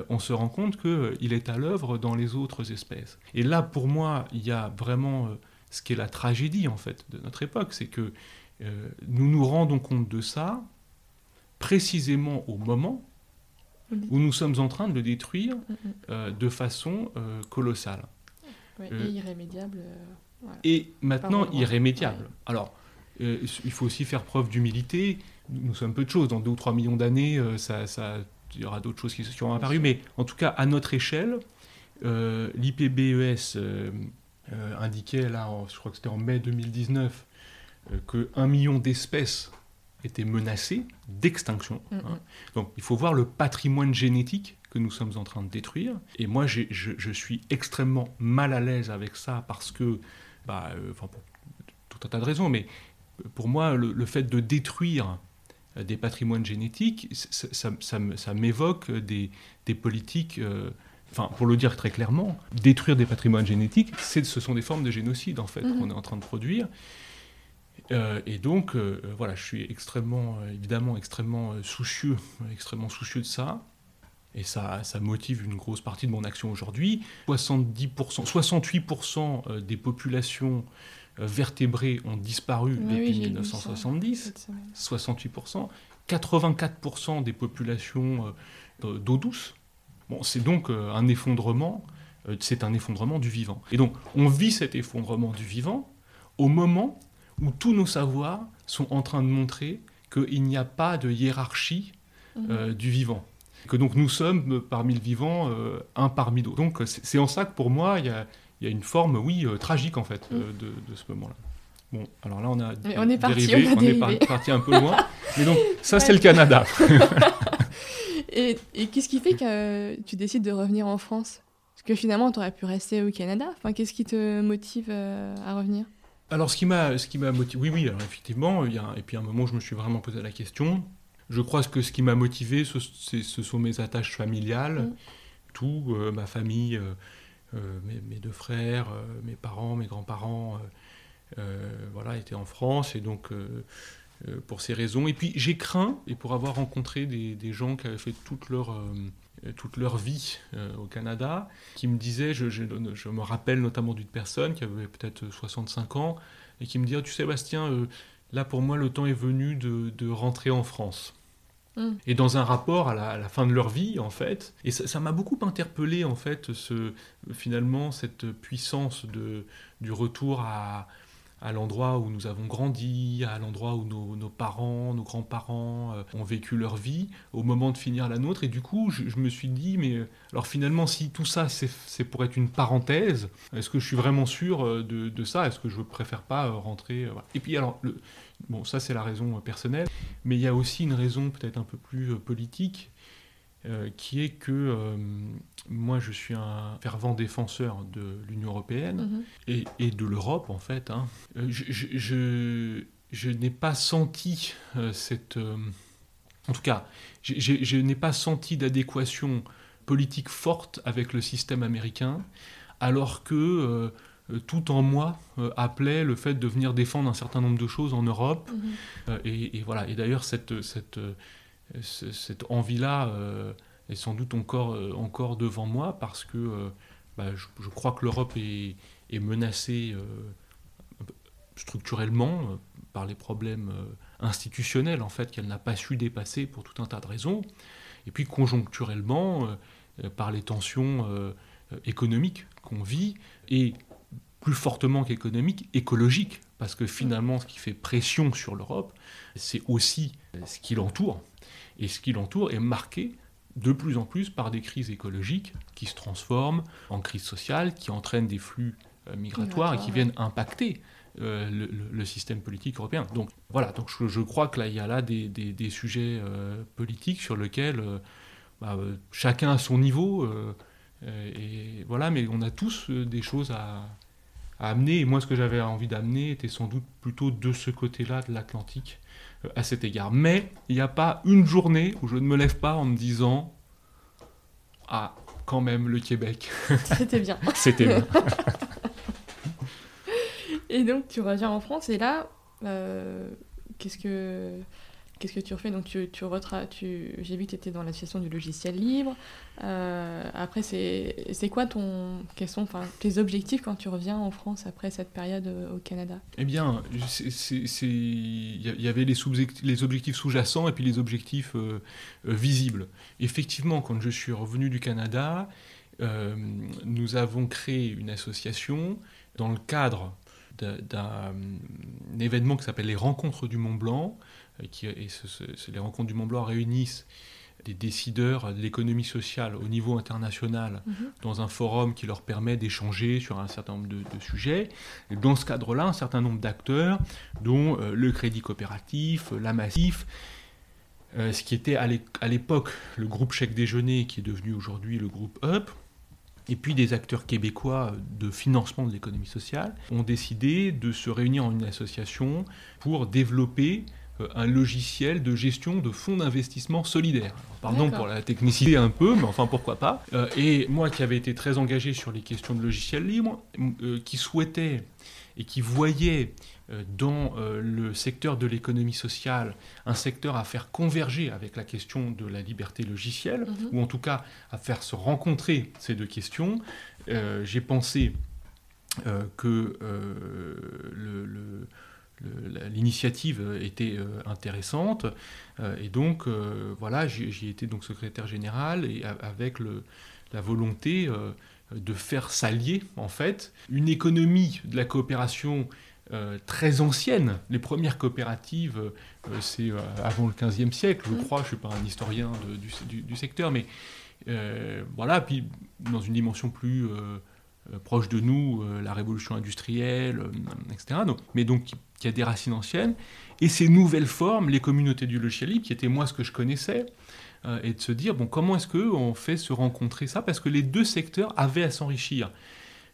on se rend compte qu'il est à l'œuvre dans les autres espèces. Et là, pour moi, il y a vraiment ce qui est la tragédie en fait de notre époque, c'est que euh, nous nous rendons compte de ça précisément au moment où nous sommes en train de le détruire mm, mm. Euh, de façon euh, colossale.
et irrémédiable.
Et maintenant irrémédiable. Alors, il faut aussi faire preuve d'humilité. Nous sommes peu de choses. Dans 2 ou 3 millions d'années, ça, ça, il y aura d'autres choses qui seront apparues. Mais en tout cas, à notre échelle, l'IPBES indiquait, là, je crois que c'était en mai 2019, euh, que qu'un million d'espèces étaient menacées d'extinction. Hein. Donc il faut voir le patrimoine génétique que nous sommes en train de détruire. Et moi, je, je, suis extrêmement mal à l'aise avec ça parce que, bah, euh, enfin, pour tout un tas de raisons, mais pour moi, le, fait de détruire des patrimoines génétiques, ça, ça, ça m'évoque des, des, politiques enfin, pour le dire très clairement, détruire des patrimoines génétiques, ce sont des formes de génocide, en fait, mhm. qu'on est en train de produire. Euh, et donc, euh, voilà, je suis extrêmement, euh, évidemment, extrêmement soucieux, extrêmement soucieux de ça. Et ça, ça motive une grosse partie de mon action aujourd'hui. 70%, 68% des populations vertébrées ont disparu depuis 1970. 68%. 84% des populations d'eau douce Bon, c'est donc euh, un effondrement, euh, c'est un effondrement du vivant. Et donc, on vit cet effondrement du vivant au moment où tous nos savoirs sont en train de montrer qu'il n'y a pas de hiérarchie mhm. du vivant. Que donc nous sommes parmi le vivant un parmi d'autres. Donc c'est en ça que pour moi il y a, une forme, oui, tragique en fait mhm. de, ce moment-là. Bon, alors là on a,
on est parti,
on, est parti un peu loin. Mais donc ça c'est le Canada.
et, et qu'est-ce qui fait que tu décides de revenir en France? Parce que finalement tu aurais pu rester au Canada. Enfin, qu'est-ce qui te motive à revenir?
Alors, ce qui m'a, ce qui m'a motivé, oui, oui, alors effectivement, il y a, et puis à un moment, je me suis vraiment posé la question. Je crois que ce qui m'a motivé, ce, ce, sont mes attaches familiales, mm. tout, euh, ma famille, euh, euh, mes, deux frères, mes parents, mes grands-parents, voilà, étaient en France, et donc pour ces raisons. Et puis j'ai craint, et pour avoir rencontré des, des gens qui avaient fait toute leur euh, toute leur vie euh, au Canada, qui me disaient, je, je, me rappelle notamment d'une personne qui avait peut-être 65 ans, et qui me disait, tu sais Bastien, euh, là pour moi le temps est venu de, de rentrer en France. Mm. Et dans un rapport à la, fin de leur vie, en fait, et ça m'a beaucoup interpellé, en fait, ce, finalement, cette puissance de, du retour à, à l'endroit où nous avons grandi, à l'endroit où nos, parents, nos grands-parents euh, ont vécu leur vie, au moment de finir la nôtre. Et du coup, je, me suis dit, mais alors finalement, si tout ça, c'est pour être une parenthèse, est-ce que je suis vraiment sûr euh, de, ça? Est-ce que je préfère pas euh, rentrer Et puis alors, bon, ça c'est la raison personnelle, mais il y a aussi une raison peut-être un peu plus politique euh, qui est que euh, moi je suis un fervent défenseur de l'Union européenne mhm. et, de l'Europe en fait. Hein. Euh, je, je, n'ai pas senti cette... en tout cas, je n'ai pas senti d'adéquation politique forte avec le système américain, alors que tout en moi appelait le fait de venir défendre un certain nombre de choses en Europe. Mhm. et, voilà. Et d'ailleurs, cette, cette, cette envie-là euh, est sans doute encore, euh, encore devant moi parce que euh, bah, je, crois que l'Europe est, est, menacée structurellement par les problèmes institutionnels en fait qu'elle n'a pas su dépasser pour tout un tas de raisons. Et puis conjoncturellement par les tensions économiques qu'on vit et plus fortement qu'économiques, écologiques. Parce que finalement ce qui fait pression sur l'Europe c'est aussi ce qui l'entoure et ce qui l'entoure est marqué de plus en plus par des crises écologiques qui se transforment en crises sociales, qui entraînent des flux euh, migratoires et qui viennent impacter euh, le, système politique européen. Donc voilà, donc je, crois que là, il y a là des, des, sujets euh, politiques sur lesquels bah, chacun à son niveau, et voilà, mais on a tous des choses à, à amener. Et moi, ce que j'avais envie d'amener était sans doute plutôt de ce côté-là de l'Atlantique à cet égard. Mais il n'y a pas une journée où je ne me lève pas en me disant Ah, quand même, le Québec.
C'était bien.
C'était bien.
et donc, tu reviens en France et là, euh, qu'est-ce que Qu'est-ce que tu refais? Donc, tu, tu, tu j'ai vu que tu étais dans l'association du logiciel libre. Euh, après, c'est quoi ton, quels sont tes objectifs quand tu reviens en France après cette période euh, au Canada?
Eh bien, il y avait les, les objectifs sous-jacents et puis les objectifs euh, visibles. Effectivement, quand je suis revenu du Canada, nous avons créé une association dans le cadre d'un événement qui s'appelle les Rencontres du Mont Blanc, qui, et les rencontres du Mont Blanc réunissent des décideurs de l'économie sociale au niveau international mhm. dans un forum qui leur permet d'échanger sur un certain nombre de, sujets. Et dans ce cadre-là, un certain nombre d'acteurs, dont euh, le Crédit Coopératif, la Massif, euh, ce qui était à l'époque le groupe Chèque Déjeuner, qui est devenu aujourd'hui le groupe UP, et puis des acteurs québécois de financement de l'économie sociale, ont décidé de se réunir en une association pour développer euh, un logiciel de gestion de fonds d'investissement solidaires. Pardon pour la technicité un peu, mais enfin pourquoi pas. Euh, et moi qui avais été très engagé sur les questions de logiciels libres, euh, qui souhaitais et qui voyait dans le secteur de l'économie sociale un secteur à faire converger avec la question de la liberté logicielle, mhm. ou en tout cas à faire se rencontrer ces deux questions, j'ai pensé que le l'initiative était euh, intéressante. Euh, et donc euh, voilà j'y étais donc secrétaire général et avec le, la volonté de faire s'allier en fait une économie de la coopération très anciennes. Les premières coopératives, c'est avant le 15e siècle, je crois, je ne suis pas un historien du, du, secteur, mais voilà, puis dans une dimension plus proche de nous, la révolution industrielle, etc. Donc, mais donc qui a des racines anciennes, et ces nouvelles formes, les communautés du logiciel libre, qui étaient moi ce que je connaissais, euh, et de se dire, bon, comment est-ce qu'on fait se rencontrer ça? Parce que les deux secteurs avaient à s'enrichir.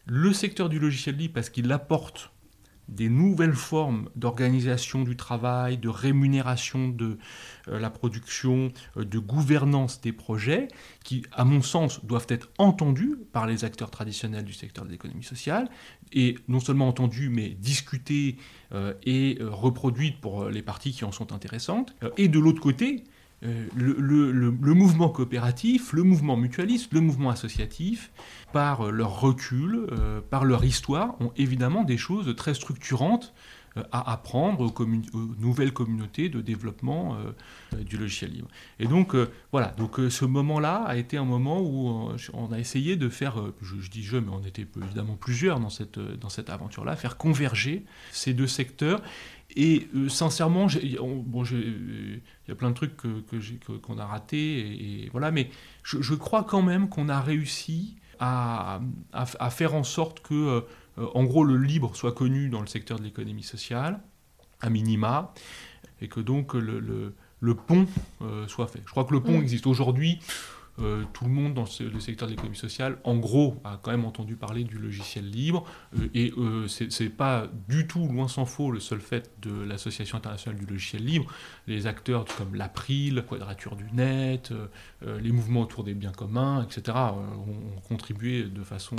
Le secteur du logiciel libre, parce qu'il apporte des nouvelles formes d'organisation du travail, de rémunération de euh, la production, euh, de gouvernance des projets, qui, à mon sens, doivent être entendus par les acteurs traditionnels du secteur de l'économie sociale, et non seulement entendus, mais discutés et reproduites pour les parties qui en sont intéressantes. et de l'autre côté, euh, le, mouvement coopératif, le mouvement mutualiste, le mouvement associatif, par leur recul, euh, par leur histoire, ont évidemment des choses très structurantes euh, à apprendre aux, nouvelles communautés de développement du logiciel libre. Et donc voilà, donc ce moment-là a été un moment où on a essayé de faire, je, dis je, mais on était évidemment plusieurs dans cette, dans cette aventure-là, faire converger ces deux secteurs et euh, sincèrement, bon, il y a plein de trucs qu'on que, qu'on a ratés, et, voilà, mais je, crois quand même qu'on a réussi à, à, faire en sorte que, euh, en gros, le libre soit connu dans le secteur de l'économie sociale, à minima, et que donc le, le, le pont euh, soit fait. Je crois que le pont mmh. existe aujourd'hui. Euh, tout le monde dans le secteur de l'économie sociale, en gros, a quand même entendu parler du logiciel libre. Euh, et euh, ce n'est pas du tout, loin s'en faut, le seul fait de l'Association internationale du logiciel libre. Les acteurs comme l'April, Quadrature du Net, les mouvements autour des biens communs, etc., ont, contribué de façon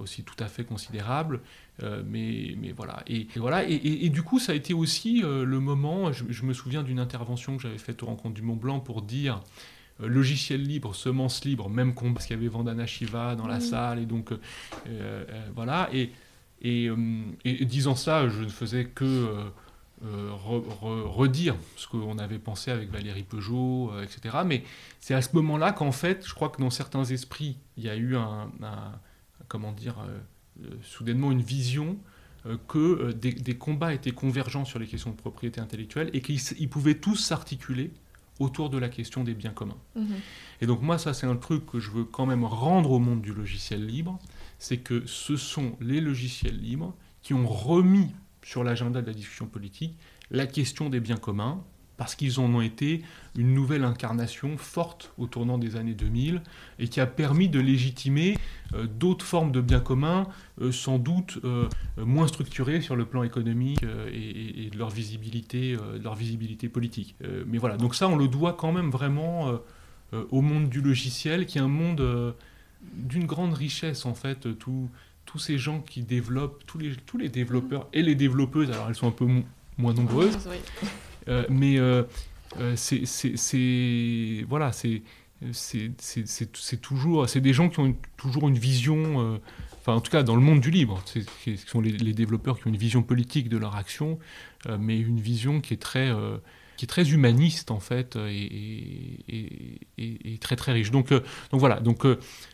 aussi tout à fait considérable. mais, mais, voilà. Et, voilà. Et, du coup, ça a été aussi le moment, je, je me souviens d'une intervention que j'avais faite au Rencontre du Mont Blanc pour dire logiciel libre, semence libre, même combat, parce qu'il y avait Vandana Shiva dans la salle, et donc euh, euh, voilà. Et, et, disant ça, je ne faisais que redire ce qu'on avait pensé avec Valérie Peugeot, etc. Mais c'est à ce moment-là qu'en fait, je crois que dans certains esprits, il y a eu un, comment dire, soudainement une vision que des, des, combats étaient convergents sur les questions de propriété intellectuelle et qu'ils pouvaient tous s'articuler autour de la question des biens communs. Mhm. Et donc moi, ça c'est un truc que je veux quand même rendre au monde du logiciel libre, c'est que ce sont les logiciels libres qui ont remis sur l'agenda de la discussion politique la question des biens communs, parce qu'ils en ont été une nouvelle incarnation forte au tournant des années 2000 et qui a permis de légitimer euh, d'autres formes de biens communs, euh, sans doute euh, moins structurées sur le plan économique et, de leur visibilité, leur visibilité politique. mais voilà, donc ça on le doit quand même vraiment au monde du logiciel, qui est un monde d'une grande richesse en fait. tous ces gens qui développent, tous les, développeurs et les développeuses, alors elles sont un peu moins nombreuses. Mais euh, euh, c'est voilà, c'est c'est toujours c'est des gens qui ont toujours une vision enfin en tout cas dans le monde du libre ce sont les, développeurs qui ont une vision politique de leur action mais une vision qui est très qui est très humaniste en fait et, et, très très riche. Donc donc voilà. Donc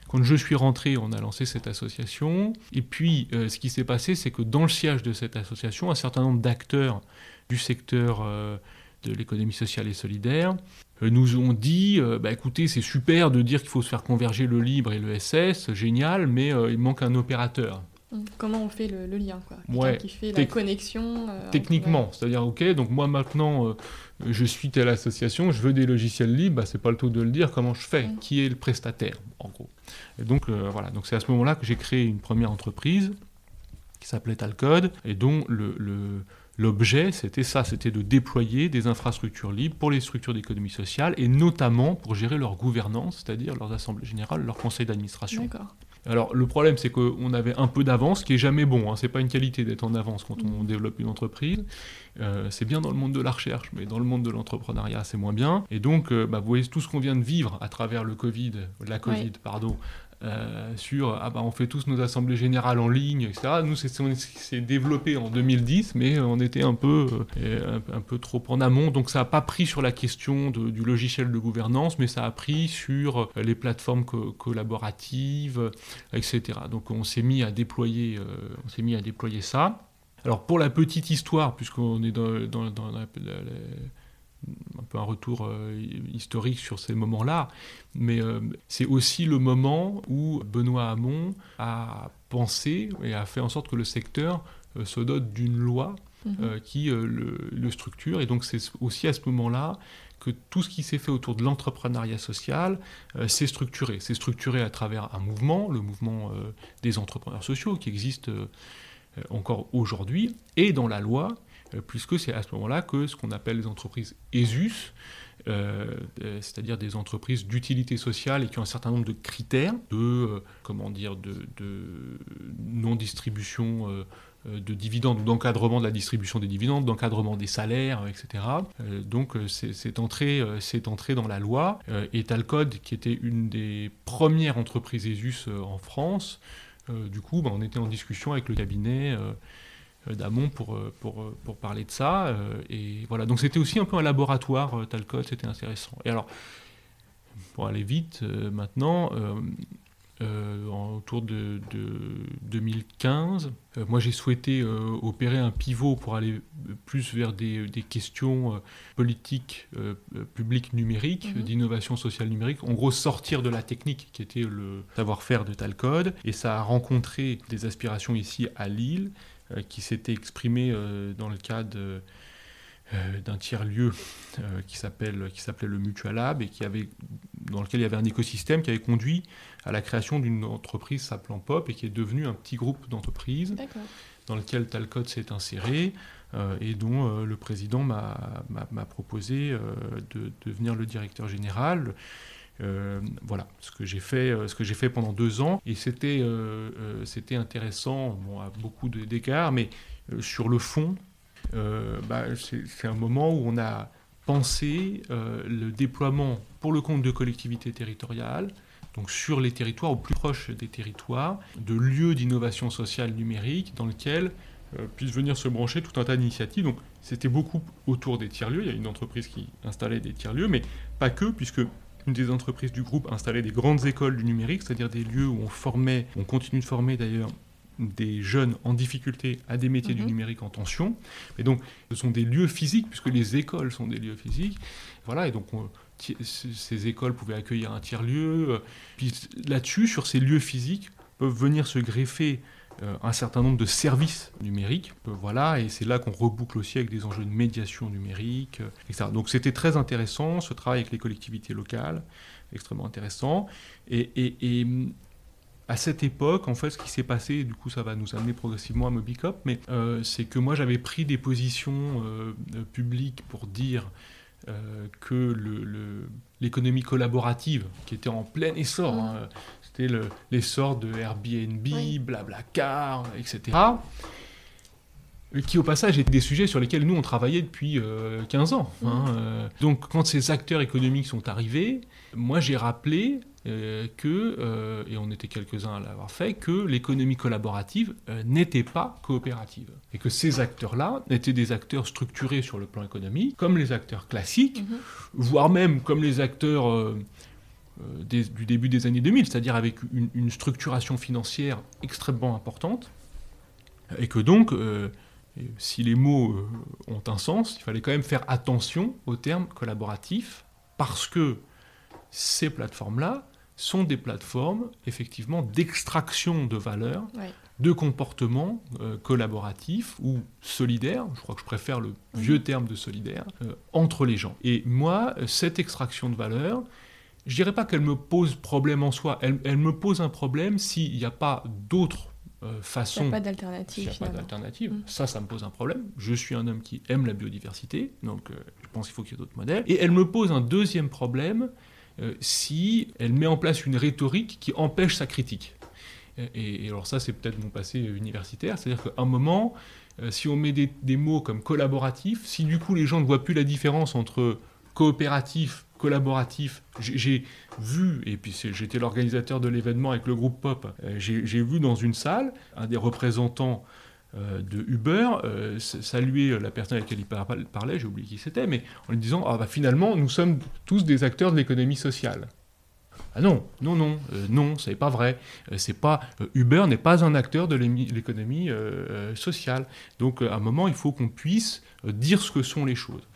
quand je suis rentré on a lancé cette association. Et puis ce qui s'est passé c'est que dans le siège de cette association un certain nombre d'acteurs du secteur euh, de l'économie sociale et solidaire. Euh, nous ont dit euh, bah, écoutez, c'est super de dire qu'il faut se faire converger le libre et le SS, génial, mais il manque un opérateur.
Comment on fait le, lien quoi?
Ouais,
qui fait la connexion
Techniquement, c'est-à-dire, ok, donc moi maintenant, je suis telle association, je veux des logiciels libres, bah, c'est pas le tout de le dire, comment je fais? Hum. Qui est le prestataire, en gros? Et Donc voilà, donc c'est à ce moment-là que j'ai créé une première entreprise qui s'appelait Talcode, et dont le L'objet, c'était ça, c'était de déployer des infrastructures libres pour les structures d'économie sociale et notamment pour gérer leur gouvernance, c'est-à-dire leurs assemblées générales, leurs conseils d'administration. Alors le problème, c'est qu'on avait un peu d'avance, ce qui est jamais bon. Hein. C'est pas une qualité d'être en avance quand on mm. développe une entreprise. Euh, c'est bien dans le monde de la recherche, mais dans le monde de l'entrepreneuriat, c'est moins bien. Et donc, euh, bah, vous voyez tout ce qu'on vient de vivre à travers le Covid, la Covid, pardon, euh, sur ah bah on fait tous nos assemblées générales en ligne, etc. Nous, c'est développé en 2010, mais on était un peu, euh, un, peu trop en amont, donc ça n'a pas pris sur la question du logiciel de gouvernance, mais ça a pris sur euh, les plateformes collaboratives, etc. Donc on s'est mis à déployer, s'est mis à déployer ça. Alors pour la petite histoire, puisqu'on est dans, dans, un peu un retour euh, historique sur ces moments-là, mais euh, c'est aussi le moment où Benoît Hamon a pensé et a fait en sorte que le secteur euh, se dote d'une loi mhm. qui le, le, structure. Et donc c'est aussi à ce moment-là que tout ce qui s'est fait autour de l'entrepreneuriat social s'est structuré. C'est structuré à travers un mouvement, le mouvement des entrepreneurs sociaux, qui existe encore aujourd'hui, et dans la loi, puisque c'est à ce moment-là que ce qu'on appelle les entreprises ESUS, c'est-à-dire des entreprises d'utilité sociale et qui ont un certain nombre de critères de, comment dire, de, non-distribution euh, de dividendes, d'encadrement de la distribution des dividendes, d'encadrement des salaires, etc. Euh, donc euh, c'est entré, entré dans la loi. et Talcode, qui était une des premières entreprises ESUS en France, du coup, bah, on était en discussion avec le cabinet d'Amont pour, pour, pour, parler de ça. et voilà, donc c'était aussi un peu un laboratoire, Talcode, c'était intéressant. Et alors, pour aller vite maintenant, euh, autour de, 2015. Euh, moi, j'ai souhaité euh, opérer un pivot pour aller plus vers des, questions politiques publiques numériques, mhm. d'innovation sociale numérique. En gros, sortir de la technique qui était le savoir-faire de Talcode. Et ça a rencontré des aspirations ici à Lille qui s'étaient exprimées dans le cadre euh, d'un tiers-lieu euh, qui s'appelle qui s'appelait le Mutual Lab et qui avait dans lequel il y avait un écosystème qui avait conduit à la création d'une entreprise s'appelant Pop et qui est devenue un petit groupe d'entreprises dans lequel Talcode s'est inséré euh, et dont le président m'a proposé de, devenir le directeur général. Voilà ce que j'ai fait, ce que j'ai fait pendant deux ans et c'était c'était intéressant, bon, à beaucoup d'écarts, mais sur le fond, euh, bah, c'est un moment où on a pensé euh, le déploiement pour le compte de collectivités territoriales, donc sur les territoires, au plus proche des territoires, de lieux d'innovation sociale numérique dans lesquels euh, puissent venir se brancher tout un tas d'initiatives. Donc c'était beaucoup autour des tiers-lieux. Il y a une entreprise qui installait des tiers-lieux, mais pas que, puisque une des entreprises du groupe installait des grandes écoles du numérique, c'est-à-dire des lieux où on formait, on continue de former d'ailleurs des jeunes en difficulté à des métiers du mhm. numérique en tension. Et donc, ce sont des lieux physiques, puisque les écoles sont des lieux physiques. Voilà, et donc, ces écoles pouvaient accueillir un tiers-lieu. Puis là-dessus, sur ces lieux physiques, peuvent venir se greffer un certain nombre de services numériques. Euh, voilà, et c'est là qu'on reboucle aussi avec des enjeux de médiation numérique, etc. Donc, c'était très intéressant, ce travail avec les collectivités locales, extrêmement intéressant. et, et à cette époque, en fait, ce qui s'est passé, du coup, ça va nous amener progressivement à Mobicop, mais euh, c'est que moi, j'avais pris des positions euh, publiques pour dire euh, que l'économie collaborative, qui était en plein essor, hein, c'était l'essor de Airbnb, Blablacar, etc., qui au passage étaient des sujets sur lesquels nous on travaillait depuis 15 ans. Hein, donc quand ces acteurs économiques sont arrivés, moi j'ai rappelé euh, que, euh, et on était quelques-uns à l'avoir fait, que l'économie collaborative euh, n'était pas coopérative. Et que ces acteurs-là étaient des acteurs structurés sur le plan économique, comme les acteurs classiques, mhm. voire même comme les acteurs du début des années 2000, c'est-à-dire avec une, une, structuration financière extrêmement importante. Et que donc, si les mots ont un sens, il fallait quand même faire attention au terme collaboratif, parce que ces plateformes-là sont des plateformes effectivement d'extraction de valeur, de comportements euh, collaboratifs ou solidaires, je crois que je préfère le vieux terme de solidaire, euh, entre les gens. Et moi, cette extraction de valeur, je dirais pas qu'elle me pose problème en soi, elle, me pose un problème s'il n'y a pas d'autres euh, façons. Il
n'y a pas d'alternative.
S'il n'y a pas d'alternative, mhm. ça, ça me pose un problème. Je suis un homme qui aime la biodiversité, donc je pense qu'il faut qu'il y ait d'autres modèles. Et elle me pose un deuxième problème, si elle met en place une rhétorique qui empêche sa critique. Et, alors ça, c'est peut-être mon passé universitaire, c'est-à-dire qu'à un moment, euh, si on met des, mots comme collaboratif, si du coup les gens ne voient plus la différence entre coopératif, collaboratif, j'ai vu, et puis j'étais l'organisateur de l'événement avec le groupe Pop, euh, j'ai vu dans une salle un des représentants euh, de Uber euh, saluer la personne avec laquelle il parlait, j'ai oublié qui c'était, mais en lui disant ah bah finalement nous sommes tous des acteurs de l'économie sociale. Ah non, non, non, non, c'est pas vrai. c'est pas Uber n'est pas un acteur de l'économie sociale. Donc à un moment, il faut qu'on puisse dire ce que sont les choses.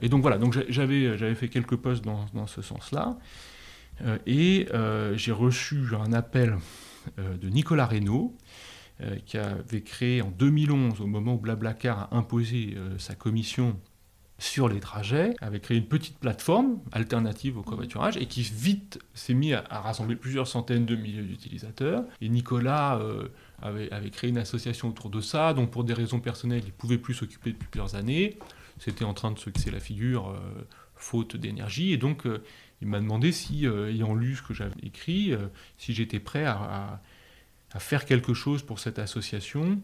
et donc voilà, donc j'avais fait quelques posts dans, dans ce sens-là. et j'ai reçu un appel de Nicolas Reynaud, euh, qui avait créé en 2011, au moment où Blablacar a imposé euh, sa commission sur les trajets, avait créé une petite plateforme alternative au covoiturage et qui vite s'est mis à, rassembler plusieurs centaines de milliers d'utilisateurs. Et Nicolas euh, avait, créé une association autour de ça, dont pour des raisons personnelles, il ne pouvait plus s'occuper depuis plusieurs années. C'était en train de se casser la figure, faute d'énergie. Et donc, il m'a demandé si, ayant lu ce que j'avais écrit, si j'étais prêt à à faire quelque chose pour cette association.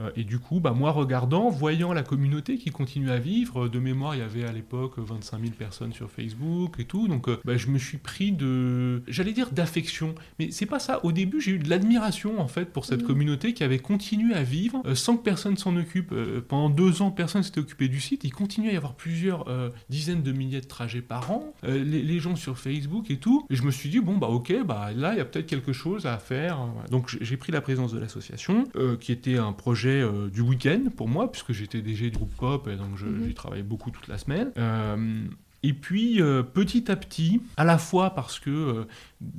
Euh, et du coup, bah, moi regardant, voyant la communauté qui continue à vivre, de mémoire, il y avait à l'époque 25 000 personnes sur Facebook et tout, donc euh, bah, je me suis pris de, j'allais dire d'affection, mais c'est pas ça. Au début, j'ai eu de l'admiration en fait pour cette mmh. communauté qui avait continué à vivre euh, sans que personne s'en occupe. pendant deux ans, personne s'était occupé du site. Il continuait à y avoir plusieurs dizaines de milliers de trajets par an. Les, gens sur Facebook et tout. Et je me suis dit bon bah ok, bah là il y a peut-être quelque chose à faire. Donc j'ai pris la présence de l'association, qui était un projet euh, du week-end pour moi, puisque j'étais DG du groupe Pop, et donc mhm. j'y travaillais beaucoup toute la semaine. Euh, et puis, euh, petit à petit, à la fois parce que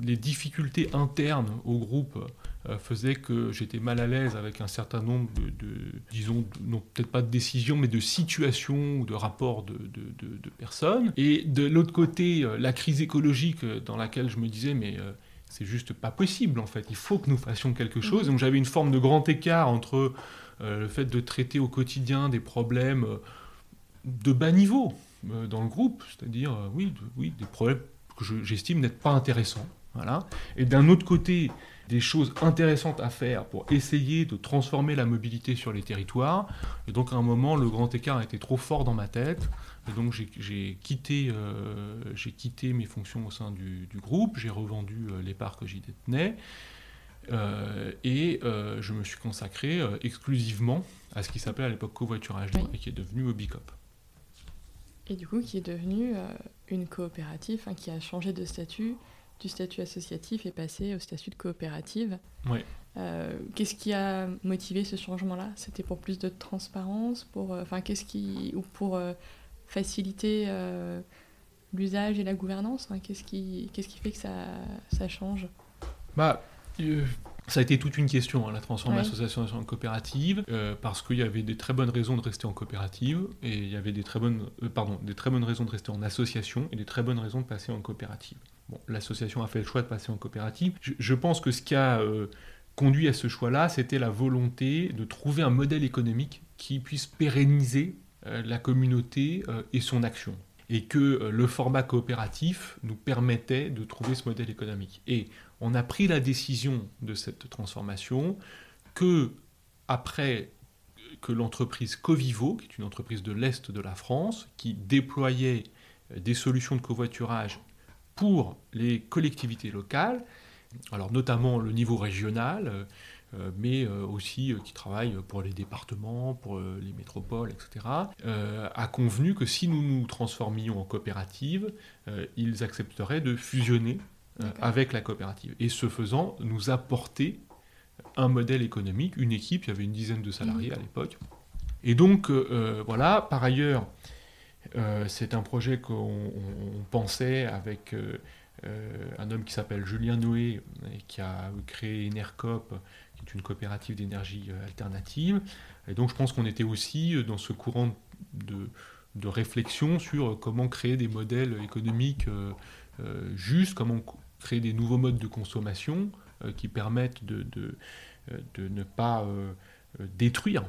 les difficultés internes au groupe faisaient que j'étais mal à l'aise avec un certain nombre de, disons, non peut-être pas de décisions, mais de situations ou de rapports de, de personnes. Et de l'autre côté, la crise écologique dans laquelle je me disais, mais c'est juste pas possible en fait. Il faut que nous fassions quelque chose. Mhm. Donc j'avais une forme de grand écart entre euh, le fait de traiter au quotidien des problèmes euh, de bas niveau euh, dans le groupe, c'est-à-dire oui, oui, des problèmes que j'estime n'être pas intéressants. Voilà. Et d'un autre côté, des choses intéressantes à faire pour essayer de transformer la mobilité sur les territoires. Et donc à un moment, le grand écart était trop fort dans ma tête. Et donc j'ai quitté, euh, quitté mes fonctions au sein du, groupe, j'ai revendu euh, les parts que j'y détenais. Euh, et je me suis consacré exclusivement à ce qui s'appelait à l'époque covoiturage et qui est devenu Mobicop.
Et du coup, qui est devenu une coopérative hein, qui a changé de statut du statut associatif et passé au statut de coopérative. Euh, qu'est-ce qui a motivé ce changement-là? C'était pour plus de transparence, pour, euh, enfin, qu'est-ce qui, ou pour euh, faciliter l'usage et la gouvernance Qu'est-ce qui, qu'est-ce qui fait que ça, ça change?
Bah, ça a été toute une question, hein, la transformation l'association en coopérative, parce qu'il y avait des très bonnes raisons de rester en coopérative, et il y avait des très bonnes, pardon, des très bonnes raisons de rester en association, et des très bonnes raisons de passer en coopérative. Bon, l'association a fait le choix de passer en coopérative. Je, pense que ce qui a euh, conduit à ce choix-là, c'était la volonté de trouver un modèle économique qui puisse pérenniser euh, la communauté euh, et son action. Et que le format coopératif nous permettait de trouver ce modèle économique. Et on a pris la décision de cette transformation que, après que l'entreprise Covivo, qui est une entreprise de l'Est de la France, qui déployait des solutions de covoiturage pour les collectivités locales, alors notamment le niveau régional, euh, mais euh, aussi euh, qui travaillent pour les départements, pour les métropoles, etc., a convenu que si nous nous transformions en coopérative, ils accepteraient de fusionner avec la coopérative. Et ce faisant, nous apporter un modèle économique, une équipe, il y avait une dizaine de salariés à l'époque. Et donc, voilà, par ailleurs, euh, c'est un projet qu'on pensait avec euh, euh, un homme qui s'appelle Julien Noé, et qui a créé Enercop, qui est une coopérative d'énergie alternative. Et donc je pense qu'on était aussi dans ce courant de, réflexion sur comment créer des modèles économiques justes, comment créer des nouveaux modes de consommation qui permettent de, de ne pas détruire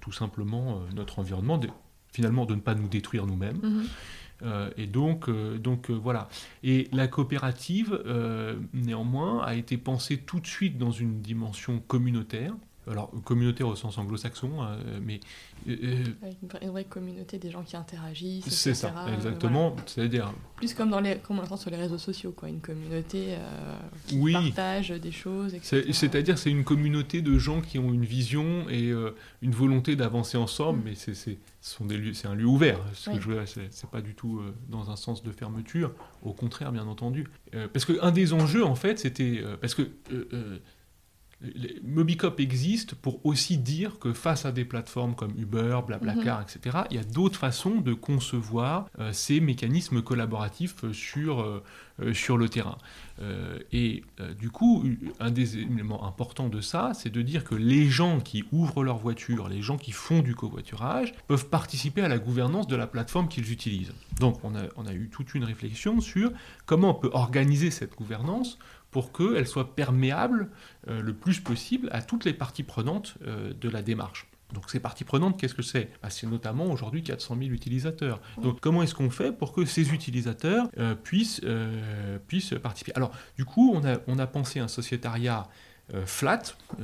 tout simplement notre environnement, finalement de ne pas nous détruire nous-mêmes. Mhm. Euh, et donc, euh, euh, voilà. Et la coopérative, néanmoins, a été pensée tout de suite dans une dimension communautaire. Alors communautaire au sens anglo-saxon, mais
une, vraie, communauté des gens qui interagissent.
C'est ça, exactement. C'est-à-dire
plus comme dans les, comme on l'entend sur les réseaux sociaux, quoi, une communauté qui partage des choses.
C'est-à-dire c'est une communauté de gens qui ont une vision et une volonté d'avancer ensemble, mm. mais c'est sont des lieux, c'est un lieu ouvert. Ce que je c'est pas du tout dans un sens de fermeture. Au contraire, bien entendu, parce que un des enjeux en fait, c'était parce que Mobicop existe pour aussi dire que face à des plateformes comme Uber, Blablacar, mhm. etc., il y a d'autres façons de concevoir euh, ces mécanismes collaboratifs sur, euh, euh, sur le terrain. et du coup, un des éléments importants de ça, c'est de dire que les gens qui ouvrent leur voiture, les gens qui font du covoiturage, peuvent participer à la gouvernance de la plateforme qu'ils utilisent. Donc on a, on a eu toute une réflexion sur comment on peut organiser cette gouvernance pour qu'elle soit perméable euh, le plus possible à toutes les parties prenantes euh, de la démarche. Donc ces parties prenantes, qu'est-ce que c'est? Bah, C'est notamment aujourd'hui 400 000 utilisateurs. Donc comment est-ce qu'on fait pour que ces utilisateurs euh, puissent, puissent participer? Alors du coup, on a, on a pensé un sociétariat flat,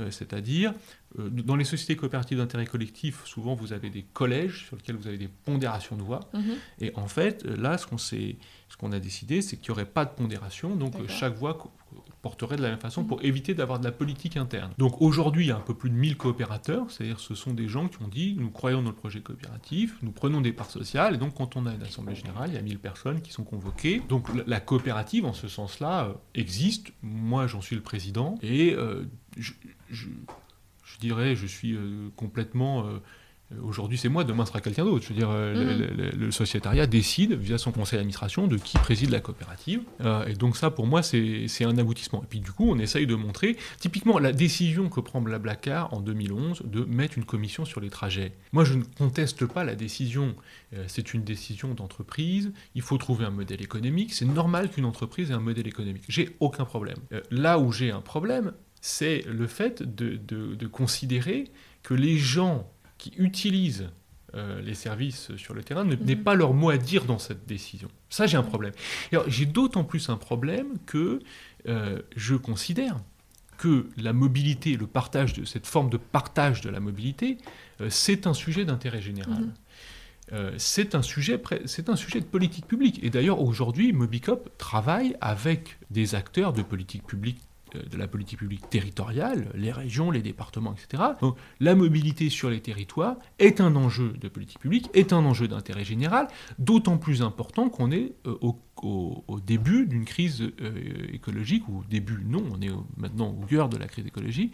c'est-à-dire dans les sociétés coopératives d'intérêt collectif, souvent vous avez des collèges sur lesquels vous avez des pondérations de voix. Mhm. Et en fait, là, ce qu'on ce qu'on a décidé, c'est qu'il n'y aurait pas de pondération, donc chaque voix porterait de la même façon pour éviter d'avoir de la politique interne. Donc aujourd'hui, il y a un peu plus de 1000 coopérateurs, c'est-à-dire ce sont des gens qui ont dit nous croyons dans le projet coopératif, nous prenons des parts sociales, et donc quand on a une assemblée générale, il y a 1000 personnes qui sont convoquées. Donc la coopérative, en ce sens-là, euh, existe. Moi, j'en suis le président, et euh, je, dirais, je suis euh, complètement euh, aujourd'hui c'est moi, demain sera quelqu'un d'autre. Je veux dire, euh, mhm. le, sociétariat décide via son conseil d'administration de qui préside la coopérative. Euh, et donc ça, pour moi, c'est un aboutissement. Et puis du coup, on essaye de montrer, typiquement, la décision que prend Blablacar en 2011 de mettre une commission sur les trajets. Moi, je ne conteste pas la décision. c'est une décision d'entreprise. Il faut trouver un modèle économique. C'est normal qu'une entreprise ait un modèle économique. J'ai aucun problème. là où j'ai un problème, c'est le fait de, de considérer que les gens qui utilisent euh, les services sur le terrain n'aient mhm. pas leur mot à dire dans cette décision. Ça, j'ai un problème. j'ai d'autant plus un problème que euh, je considère que la mobilité, le partage de cette forme de partage de la mobilité, euh, c'est un sujet d'intérêt général. Mhm. c'est un, sujet, un sujet de politique publique. Et d'ailleurs, aujourd'hui, Mobicop travaille avec des acteurs de politique publique de la politique publique territoriale, les régions, les départements, etc. Donc la mobilité sur les territoires est un enjeu de politique publique, est un enjeu d'intérêt général, d'autant plus important qu'on est euh, au, début d'une crise euh, écologique, ou début non, on est maintenant au cœur de la crise écologique,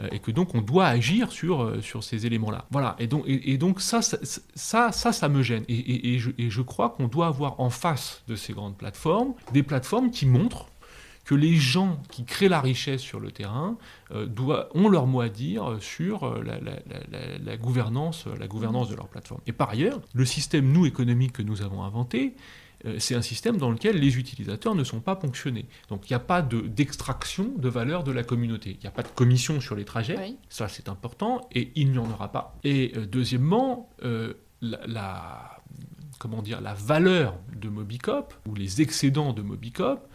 euh, et que donc on doit agir sur, sur ces éléments-là. Voilà, et donc, et, donc ça, ça, ça, ça, me gêne. Et, je, et je crois qu'on doit avoir en face de ces grandes plateformes des plateformes qui montrent que les gens qui créent la richesse sur le terrain euh, ont leur mot à dire sur euh, la, gouvernance, la gouvernance de leur plateforme. Et par ailleurs, le système, nous, économique que nous avons inventé, euh, c'est un système dans lequel les utilisateurs ne sont pas ponctionnés. Donc il n'y a pas d'extraction de, valeur de la communauté. Il n'y a pas de commission sur les trajets, ça c'est important, et il n'y en aura pas. Et deuxièmement, la, comment dire, la valeur de Mobicop, ou les excédents de Mobicop, euh,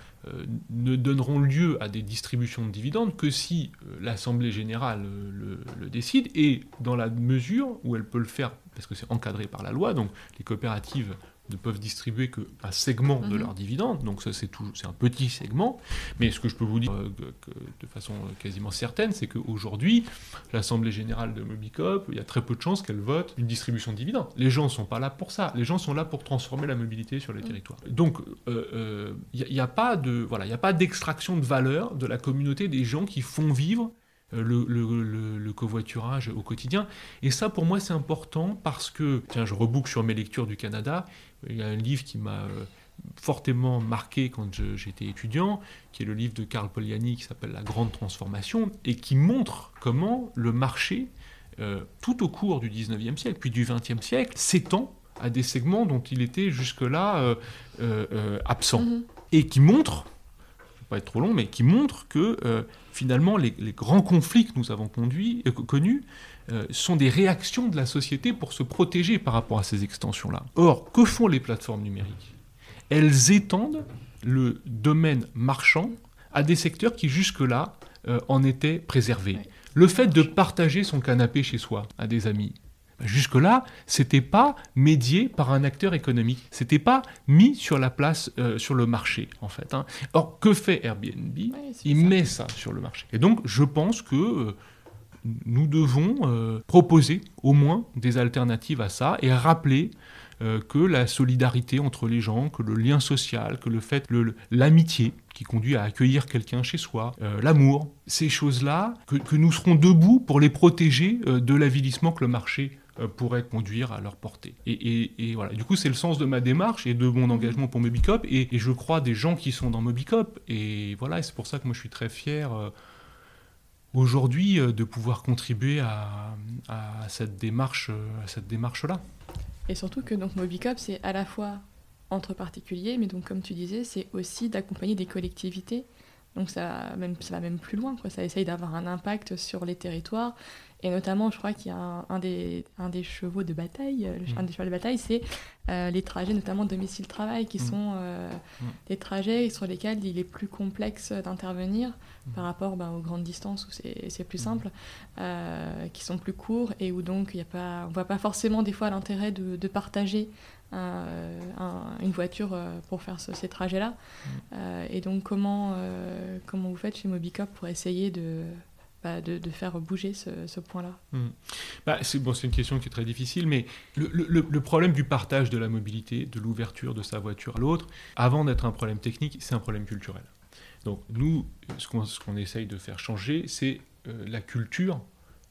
ne donneront lieu à des distributions de dividendes que si euh, l'Assemblée générale euh, le, décide. Et dans la mesure où elle peut le faire, parce que c'est encadré par la loi, donc les coopératives ne peuvent distribuer qu'un segment de mhm. leurs dividendes, donc ça c'est un petit segment, mais ce que je peux vous dire euh, de façon quasiment certaine, c'est qu'aujourd'hui, l'Assemblée Générale de Mobicop, il y a très peu de chances qu'elle vote une distribution de dividendes. Les gens ne sont pas là pour ça, les gens sont là pour transformer la mobilité sur les mhm. territoires. Donc il euh, n'y euh, a, pas de voilà, a pas d'extraction de valeur de la communauté des gens qui font vivre euh, le, covoiturage au quotidien. Et ça, pour moi, c'est important parce que, tiens, je reboucle sur mes lectures du Canada. Il y a un livre qui m'a euh, fortement marqué quand j'étais étudiant, qui est le livre de Karl Poliani qui s'appelle La Grande Transformation, et qui montre comment le marché, euh, tout au cours du 19e siècle, puis du 20e siècle, s'étend à des segments dont il était jusque-là absent. Mm-hmm. Et qui montre, pas être trop long, mais qui montre que finalement, les, grands conflits que nous avons conduits, euh, connus euh, sont des réactions de la société pour se protéger par rapport à ces extensions-là. Or, que font les plateformes numériques? Elles étendent le domaine marchand à des secteurs qui jusque-là euh, en étaient préservés. Le fait de partager son canapé chez soi à des amis. Ben, jusque-là, c'était pas médié par un acteur économique. C'était pas mis sur la place, euh, sur le marché, en fait. Hein. Or, que fait Airbnb? Il met ça sur le marché. Et donc, je pense que euh, nous devons euh, proposer au moins des alternatives à ça et rappeler euh, que la solidarité entre les gens, que le lien social, que le fait, l'amitié qui conduit à accueillir quelqu'un chez soi, euh, l'amour, ces choses-là, que, nous serons debout pour les protéger de l'avilissement que le marché pourrait conduire à leur portée. Et, voilà. Du coup, c'est le sens de ma démarche et de mon engagement pour Mobicop, et, je crois des gens qui sont dans Mobicop. Et voilà, c'est pour ça que moi je suis très fier aujourd'hui de pouvoir contribuer à, cette démarche, à cette démarche-là.
Et surtout que donc Mobicop, c'est à la fois entre particuliers, mais donc comme tu disais, c'est aussi d'accompagner des collectivités. Donc ça, même, ça va même plus loin, quoi. ça essaye d'avoir un impact sur les territoires. Et notamment, je crois qu'il y a un, des, un des chevaux de bataille, euh, un des chevaux de bataille, c'est euh, les trajets, notamment domicile-travail, qui mmh. sont euh, mmh. des trajets sur lesquels il est plus complexe d'intervenir par rapport ben, aux grandes distances où c'est plus simple, qui sont plus courts et où donc il y a pas, on ne voit pas forcément des fois l'intérêt de, de, partager une voiture pour faire ces trajets-là. et donc, comment, comment vous faites chez Mobicop pour essayer de bah, de, faire bouger ce, point-là?
Hmm. bah, C'est bon, une question qui est très difficile, mais le, problème du partage de la mobilité, de l'ouverture de sa voiture à l'autre, avant d'être un problème technique, c'est un problème culturel. Donc nous, ce qu'on essaye de faire changer, c'est euh, la culture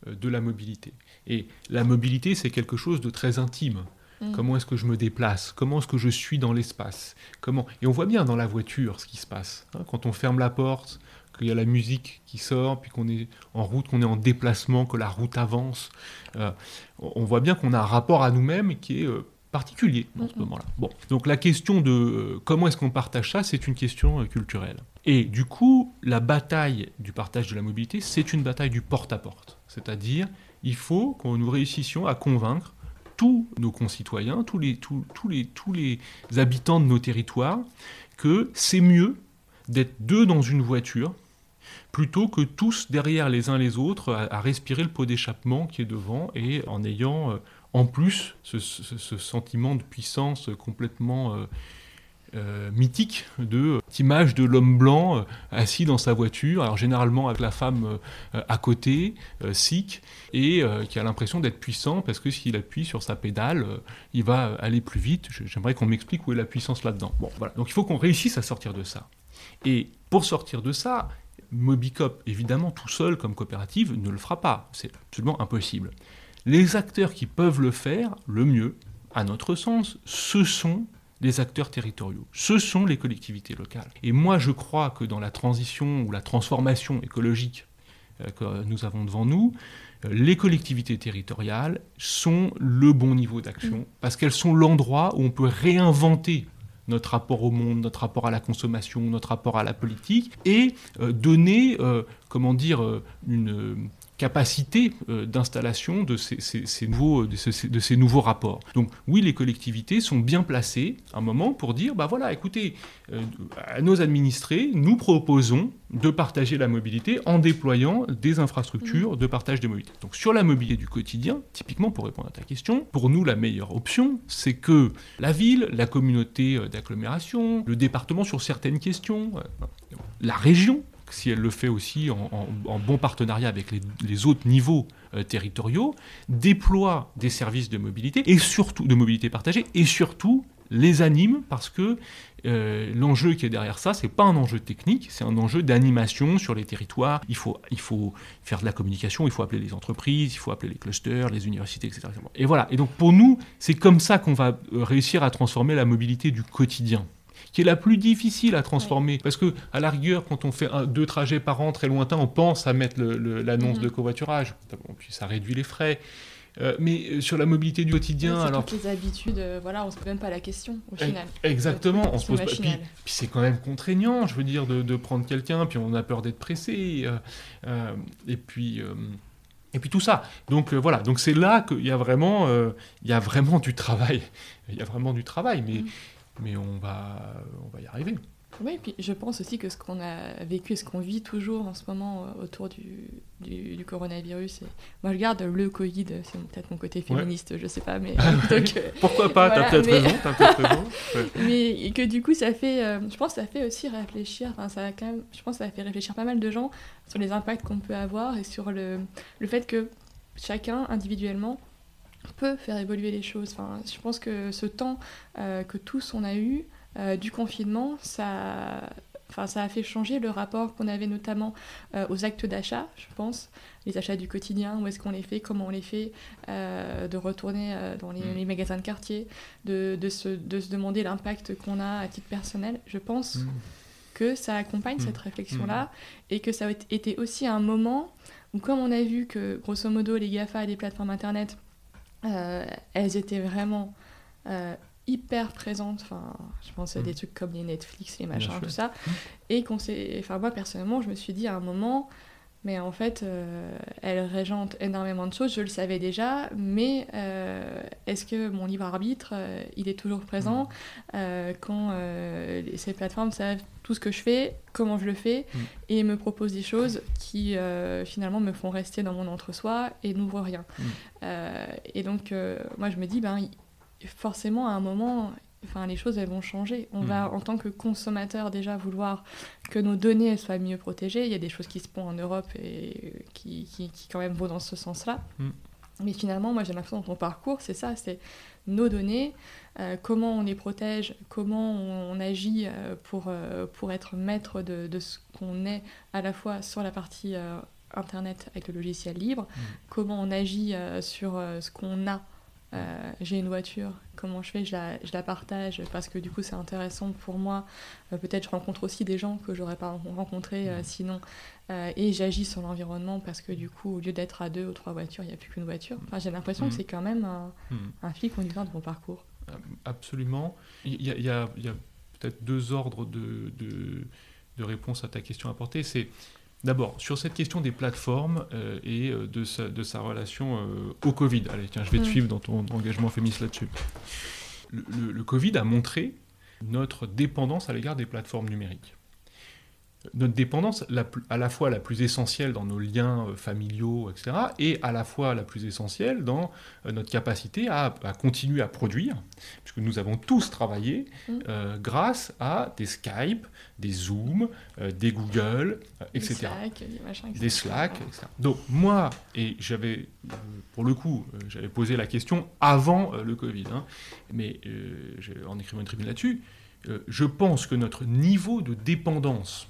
euh, de la mobilité. Et la mobilité, c'est quelque chose de très intime. Hmm. Comment est-ce que je me déplace? Comment est-ce que je suis dans l'espace? Comment? Et on voit bien dans la voiture ce qui se passe. Hein. quand on ferme la porte, qu'il y a la musique qui sort, puis qu'on est en route, qu'on est en déplacement, que la route avance. Euh, on voit bien qu'on a un rapport à nous-mêmes qui est euh, particulier dans ce moment-là. Bon, donc la question de euh, comment est-ce qu'on partage ça, c'est une question culturelle. Et du coup, la bataille du partage de la mobilité, c'est une bataille du porte-à-porte. C'est-à-dire, il faut qu'on nous réussissions à convaincre tous nos concitoyens, tous les, tous, tous, les, tous les habitants de nos territoires, que c'est mieux d'être deux dans une voiture plutôt que tous derrière les uns les autres à, respirer le pot d'échappement qui est devant et en ayant euh, en plus ce, sentiment de puissance complètement euh, euh, mythique de image de l'homme blanc assis dans sa voiture, alors généralement avec la femme à côté, sick, et qui a l'impression d'être puissant parce que s'il appuie sur sa pédale, il va aller plus vite. J'aimerais qu'on m'explique où est la puissance là-dedans. Bon, voilà. Donc il faut qu'on réussisse à sortir de ça. Et pour sortir de ça, Mobicop, évidemment, tout seul comme coopérative, ne le fera pas. C'est absolument impossible. Les acteurs qui peuvent le faire, le mieux, à notre sens, ce sont les acteurs territoriaux, ce sont les collectivités locales. Et moi, je crois que dans la transition ou la transformation écologique euh, que nous avons devant nous, euh, les collectivités territoriales sont le bon niveau d'action, mmh. parce qu'elles sont l'endroit où on peut réinventer notre rapport au monde, notre rapport à la consommation, notre rapport à la politique, et euh, donner, euh, comment dire, une capacité d'installation de ces, nouveaux, de, ces, nouveaux rapports. Donc oui, les collectivités sont bien placées à un moment pour dire, bah voilà, écoutez, à nos administrés, nous proposons de partager la mobilité en déployant des infrastructures de partage de mobilité. Donc sur la mobilité du quotidien, typiquement pour répondre à ta question, pour nous la meilleure option, c'est que la ville, la communauté euh, d'agglomération, le département sur certaines questions, euh, la région, si elle le fait aussi en, bon partenariat avec les, autres niveaux euh, territoriaux, déploie des services de mobilité et surtout de mobilité partagée et surtout les anime parce que euh, l'enjeu qui est derrière ça, c'est pas un enjeu technique, c'est un enjeu d'animation sur les territoires. Il faut, il faut faire de la communication, il faut appeler les entreprises, il faut appeler les clusters, les universités, etc. Et voilà. Et donc pour nous, c'est comme ça qu'on va euh, réussir à transformer la mobilité du quotidien qui est la plus difficile à transformer. Parce que, à la rigueur, quand on fait deux trajets par an très lointains, on pense à mettre l'annonce mm-hmm. de covoiturage. puis ça réduit les frais. Euh, mais euh, sur la mobilité du quotidien, alors
toutes les habitudes, euh, voilà, on se pose même pas la question au final.
Exactement, on se pose pas. Puis, puis c'est quand même contraignant, je veux dire, de, de prendre quelqu'un, puis on a peur d'être pressé, et puis. et puis tout ça. Donc voilà, donc c'est là qu'il y a vraiment, il y a vraiment du travail. Il y a vraiment du travail, mais, mm. Mais on va, on va y arriver.
Oui, puis je pense aussi que ce qu'on a vécu et ce qu'on vit toujours en ce moment euh, autour du, du, coronavirus, et... moi je garde le Covid, c'est peut-être mon côté féministe, je sais pas, mais.
donc, euh, Pourquoi pas T'as peut-être raison, as peut raison.
Mais que du coup, ça fait, euh, je pense que ça fait aussi réfléchir, enfin, ça a quand même, je pense que ça fait réfléchir pas mal de gens sur les impacts qu'on peut avoir et sur le, le fait que chacun individuellement peut faire évoluer les choses. Enfin, je pense que ce temps que tous on a eu, euh, du confinement, ça, enfin, ça a fait changer le rapport qu'on avait notamment euh, aux actes d'achat, je pense, les achats du quotidien, où est-ce qu'on les fait, comment on les fait, euh, de retourner dans mm. les, magasins de quartier, de, de, se, de se, demander l'impact qu'on a à titre personnel. Je pense mm. que ça accompagne cette mm. réflexion-là et que ça a été aussi un moment où, comme on a vu que, grosso modo, les GAFA et les plateformes Internet, elles étaient vraiment hyper présente. Enfin, je pense à des mm. trucs comme les Netflix, les machins, tout ça. Mm. Et qu'on s'est. Enfin, moi, personnellement, je me suis dit à un moment, mais en fait, euh, elle régente énormément de choses, je le savais déjà, mais euh, est-ce que mon libre arbitre, euh, il est toujours présent mm. quand ces plateformes savent tout ce que je fais, comment je le fais, et me proposent des choses qui finalement me font rester dans mon entre-soi et n'ouvrent rien. et donc, moi, je me dis, ben, forcément, à un moment, enfin, les choses elles vont changer. On va, mm. en tant que consommateur, déjà vouloir que nos données soient mieux protégées. Il y a des choses qui se font en Europe et qui, qui, quand même vont dans ce sens-là. Mm. Mais finalement, moi j'ai l'impression dans ton parcours, c'est ça, c'est nos données, euh, comment on les protège, comment on, agit euh, pour, euh, pour être maître de, de ce qu'on est à la fois sur la partie Internet avec le logiciel libre, mm. comment on agit sur ce qu'on a euh, j'ai une voiture, comment je fais? Je la, je la, partage parce que du coup c'est intéressant pour moi. Euh, peut-être je rencontre aussi des gens que j'aurais pas rencontrés euh, sinon. et j'agis sur l'environnement parce que du coup au lieu d'être à deux ou trois voitures, il n'y a plus qu'une voiture. Enfin, j'ai l'impression que mm. c'est quand même un, mmh. un fil conducteur de mon parcours.
Absolument. Il y a, peut-être deux ordres de, de, de réponse à ta question à porter. C'est D'abord, sur cette question des plateformes euh, et euh, de, sa, de, sa, relation euh, au Covid. Allez, tiens, je vais te mm. suivre dans ton engagement féministe là-dessus. Le, le, Covid a montré notre dépendance à l'égard des plateformes numériques notre dépendance à la fois la plus essentielle dans nos liens euh, familiaux, etc., et à la fois la plus essentielle dans euh, notre capacité à, continuer à produire, puisque nous avons tous travaillé mm. euh, grâce à des Skype, des Zoom, des Google, etc. Des Slack, des, Slack, etc. Donc moi, et j'avais, pour le coup, j'avais posé la question avant le Covid, hein, mais en écrivant une tribune là-dessus, je pense que notre niveau de dépendance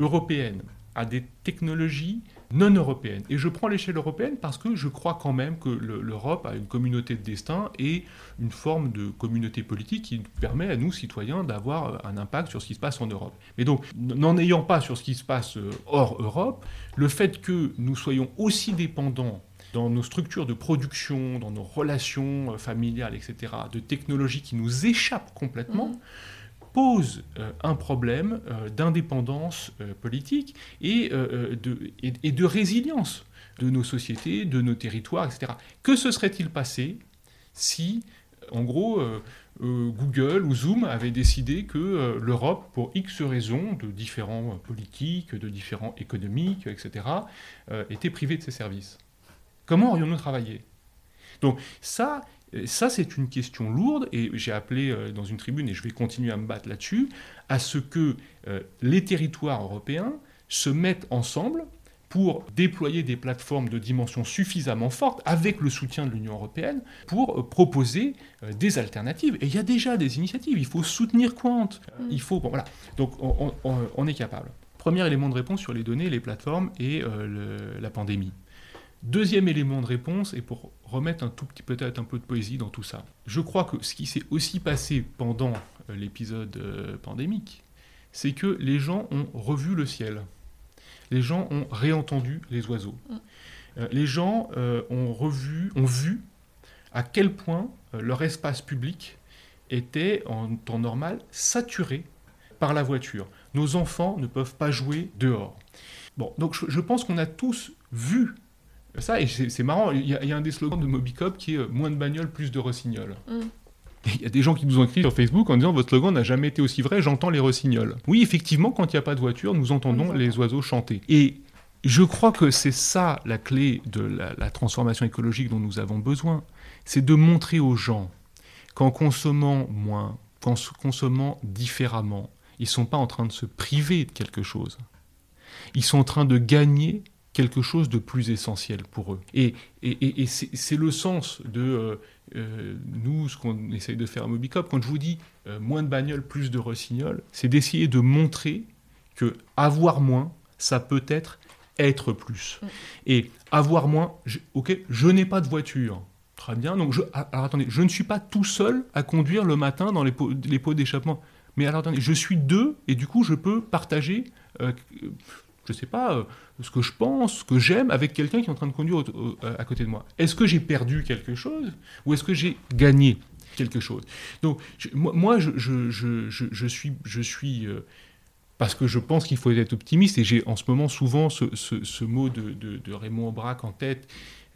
européenne à des technologies non européennes. Et je prends l'échelle européenne parce que je crois quand même que l'Europe a une communauté de destin et une forme de communauté politique qui permet à nous, citoyens, d'avoir un impact sur ce qui se passe en Europe. Mais donc, n'en ayant pas sur ce qui se passe euh, hors Europe, le fait que nous soyons aussi dépendants dans nos structures de production, dans nos relations euh, familiales, etc., de technologies qui nous échappent complètement, mmh pose euh, un problème euh, d'indépendance euh, politique et, de, et, de résilience de nos sociétés, de nos territoires, etc. Que se serait-il passé si, en gros, Google ou Zoom avaient décidé que l'Europe, pour X raisons, de différents politiques, de différents économiques, etc., était privée de ses services? Comment aurions-nous travaillé? Donc ça, ça, c'est une question lourde, et j'ai appelé euh, dans une tribune, et je vais continuer à me battre là-dessus, à ce que euh, les territoires européens se mettent ensemble pour déployer des plateformes de dimension suffisamment forte, avec le soutien de l'Union européenne, pour euh, proposer des alternatives. Et il y a déjà des initiatives. Il faut soutenir Quant. Mm. Il faut, voilà. Donc, on, est capable. Premier élément de réponse sur les données, les plateformes et la pandémie. Deuxième élément de réponse, et pour remettre un tout petit peut-être un peu de poésie dans tout ça, je crois que ce qui s'est aussi passé pendant euh, l'épisode euh, pandémique, c'est que les gens ont revu le ciel. Les gens ont réentendu les oiseaux. Mm. Euh, les gens ont revu, ont vu à quel point leur espace public était en temps normal saturé par la voiture. Nos enfants ne peuvent pas jouer dehors. Bon, donc je pense qu'on a tous vu ça, et c'est marrant, il y, a un des slogans de Mobicop qui est euh, moins de bagnoles, plus de rossignols. Mm. Il y a des gens qui nous ont écrit sur Facebook en disant votre slogan n'a jamais été aussi vrai, j'entends les rossignols. Oui, effectivement, quand il n'y a pas de voiture, nous entendons les oiseaux chanter. Et je crois que c'est ça la clé de la, transformation écologique dont nous avons besoin. C'est de montrer aux gens qu'en consommant moins, qu'en consommant différemment, ils ne sont pas en train de se priver de quelque chose. Ils sont en train de gagner quelque chose de plus essentiel pour eux. Et, et, c'est le sens de euh, euh, nous, ce qu'on essaye de faire à Mobicop. Quand je vous dis euh, moins de bagnoles, plus de rossignols, c'est d'essayer de montrer que avoir moins, ça peut être être plus. Mm. Et avoir moins, ok, je n'ai pas de voiture. Très bien, donc je, ah, alors attendez, je ne suis pas tout seul à conduire le matin dans les pots, les pots d'échappement. Mais alors attendez, je suis deux et du coup je peux partager je sais pas, euh, ce que je pense, ce que j'aime avec quelqu'un qui est en train de conduire à côté de moi. Est-ce que j'ai perdu quelque chose ou est-ce que j'ai gagné quelque chose? Donc, moi, je, je, suis, je suis euh, parce que je pense qu'il faut être optimiste, et j'ai en ce moment souvent ce, mot de, de, Raymond Aubrac en tête,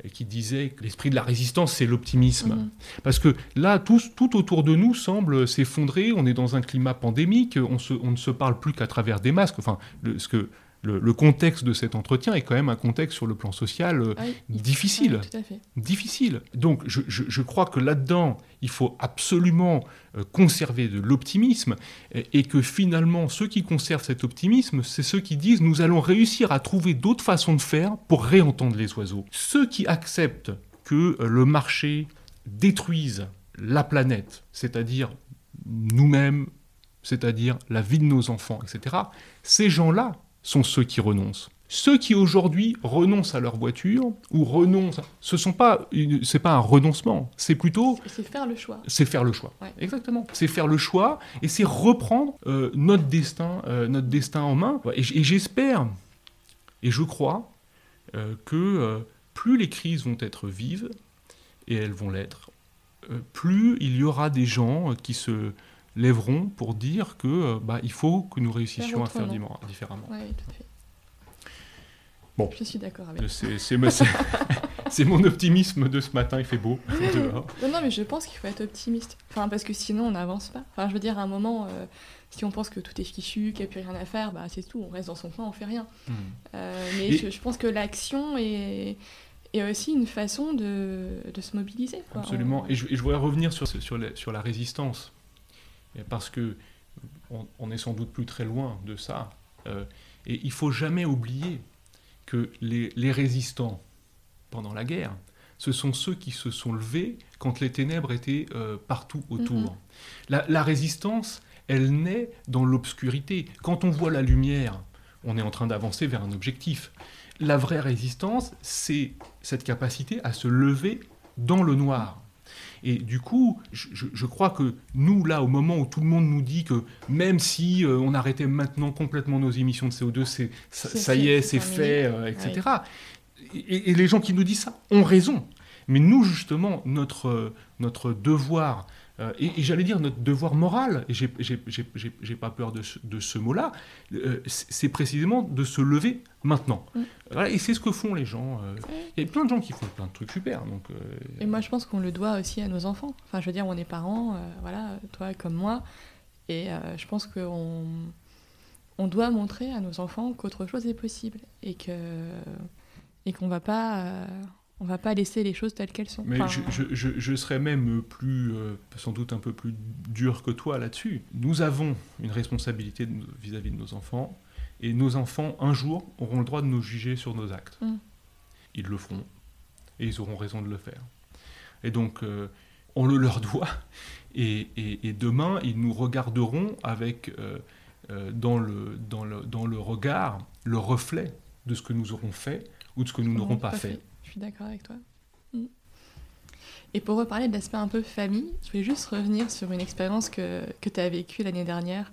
euh, qui disait que l'esprit de la résistance, c'est l'optimisme. Mhm. Parce que là, tout, tout, autour de nous semble s'effondrer, on est dans un climat pandémique, on, se, on ne se parle plus qu'à travers des masques. Enfin, ce que le, contexte de cet entretien est quand même un contexte sur le plan social euh, ah difficile. Difficile. Donc je, crois que là-dedans, il faut absolument euh, conserver de l'optimisme et, que finalement, ceux qui conservent cet optimisme, c'est ceux qui disent nous allons réussir à trouver d'autres façons de faire pour réentendre les oiseaux. Ceux qui acceptent que euh, le marché détruise la planète, c'est-à-dire nous-mêmes, c'est-à-dire la vie de nos enfants, etc., ces gens-là sont ceux qui renoncent. Ceux qui aujourd'hui renoncent à leur voiture ou renoncent, ce sont pas, c'est pas un renoncement, c'est plutôt.
C'est faire le choix.
C'est faire le choix. Exactement. C'est faire le choix et c'est reprendre euh, notre destin, euh, notre destin en main. Et, j'espère et je crois euh, que plus les crises vont être vives et elles vont l'être, plus il y aura des gens qui se lèveront pour dire que euh, bah, il faut que nous réussissions à faire différemment.
Oui, tout à fait. Bon. Je suis d'accord avec
C'est mon optimisme de ce matin, il fait beau
Non, non, mais je pense qu'il faut être optimiste. Enfin, parce que sinon, on n'avance pas. Enfin, je veux dire, à un moment, euh, si on pense que tout est fichu, qu'il n'y a plus rien à faire, bah, c'est tout, on reste dans son coin, on fait rien. Hmm. Euh, mais je, pense que l'action est, est, aussi une façon de, de se mobiliser.
Absolument. Et, je, et, je, voudrais revenir sur, sur, sur la résistance parce que on, est sans doute plus très loin de ça. Euh, et il faut jamais oublier que les, résistants pendant la guerre, ce sont ceux qui se sont levés quand les ténèbres étaient euh, partout autour. Mm-hmm. la, résistance, elle naît dans l'obscurité. Quand on voit la lumière, on est en train d'avancer vers un objectif. La vraie résistance, c'est cette capacité à se lever dans le noir. Et du coup, je, crois que nous, là, au moment où tout le monde nous dit que même si euh, on arrêtait maintenant complètement nos émissions de CO2, c'est, ça, y est, c'est fait, euh, etc. Et, les gens qui nous disent ça ont raison. Mais nous, justement, notre, notre devoir euh, et, j'allais dire notre devoir moral, et j'ai pas peur de ce, mot-là, euh, c'est précisément de se lever maintenant. Mm. et c'est ce que font les gens. Euh. Il y a plein de gens qui font plein de trucs super. Donc,
Et moi, je pense qu'on le doit aussi à nos enfants. Enfin, je veux dire, on est parents, voilà, toi comme moi, et je pense qu'on on doit montrer à nos enfants qu'autre chose est possible et que et qu'on va pas on va pas laisser les choses telles qu'elles sont.
Mais je, serais même plus, euh, sans doute un peu plus dur que toi là-dessus. Nous avons une responsabilité vis-à-vis de nos enfants, et nos enfants, un jour, auront le droit de nous juger sur nos actes. Mm. Ils le feront, et ils auront raison de le faire. Et donc, euh, on le leur doit, et, demain, ils nous regarderont avec, euh, dans, le, dans, le, dans le regard, le reflet de ce que nous aurons fait ou de ce que nous n'aurons pas, fait
suis d'accord avec toi. Mm. Et pour reparler de l'aspect un peu famille, je voulais juste revenir sur une expérience que, que tu as vécue l'année dernière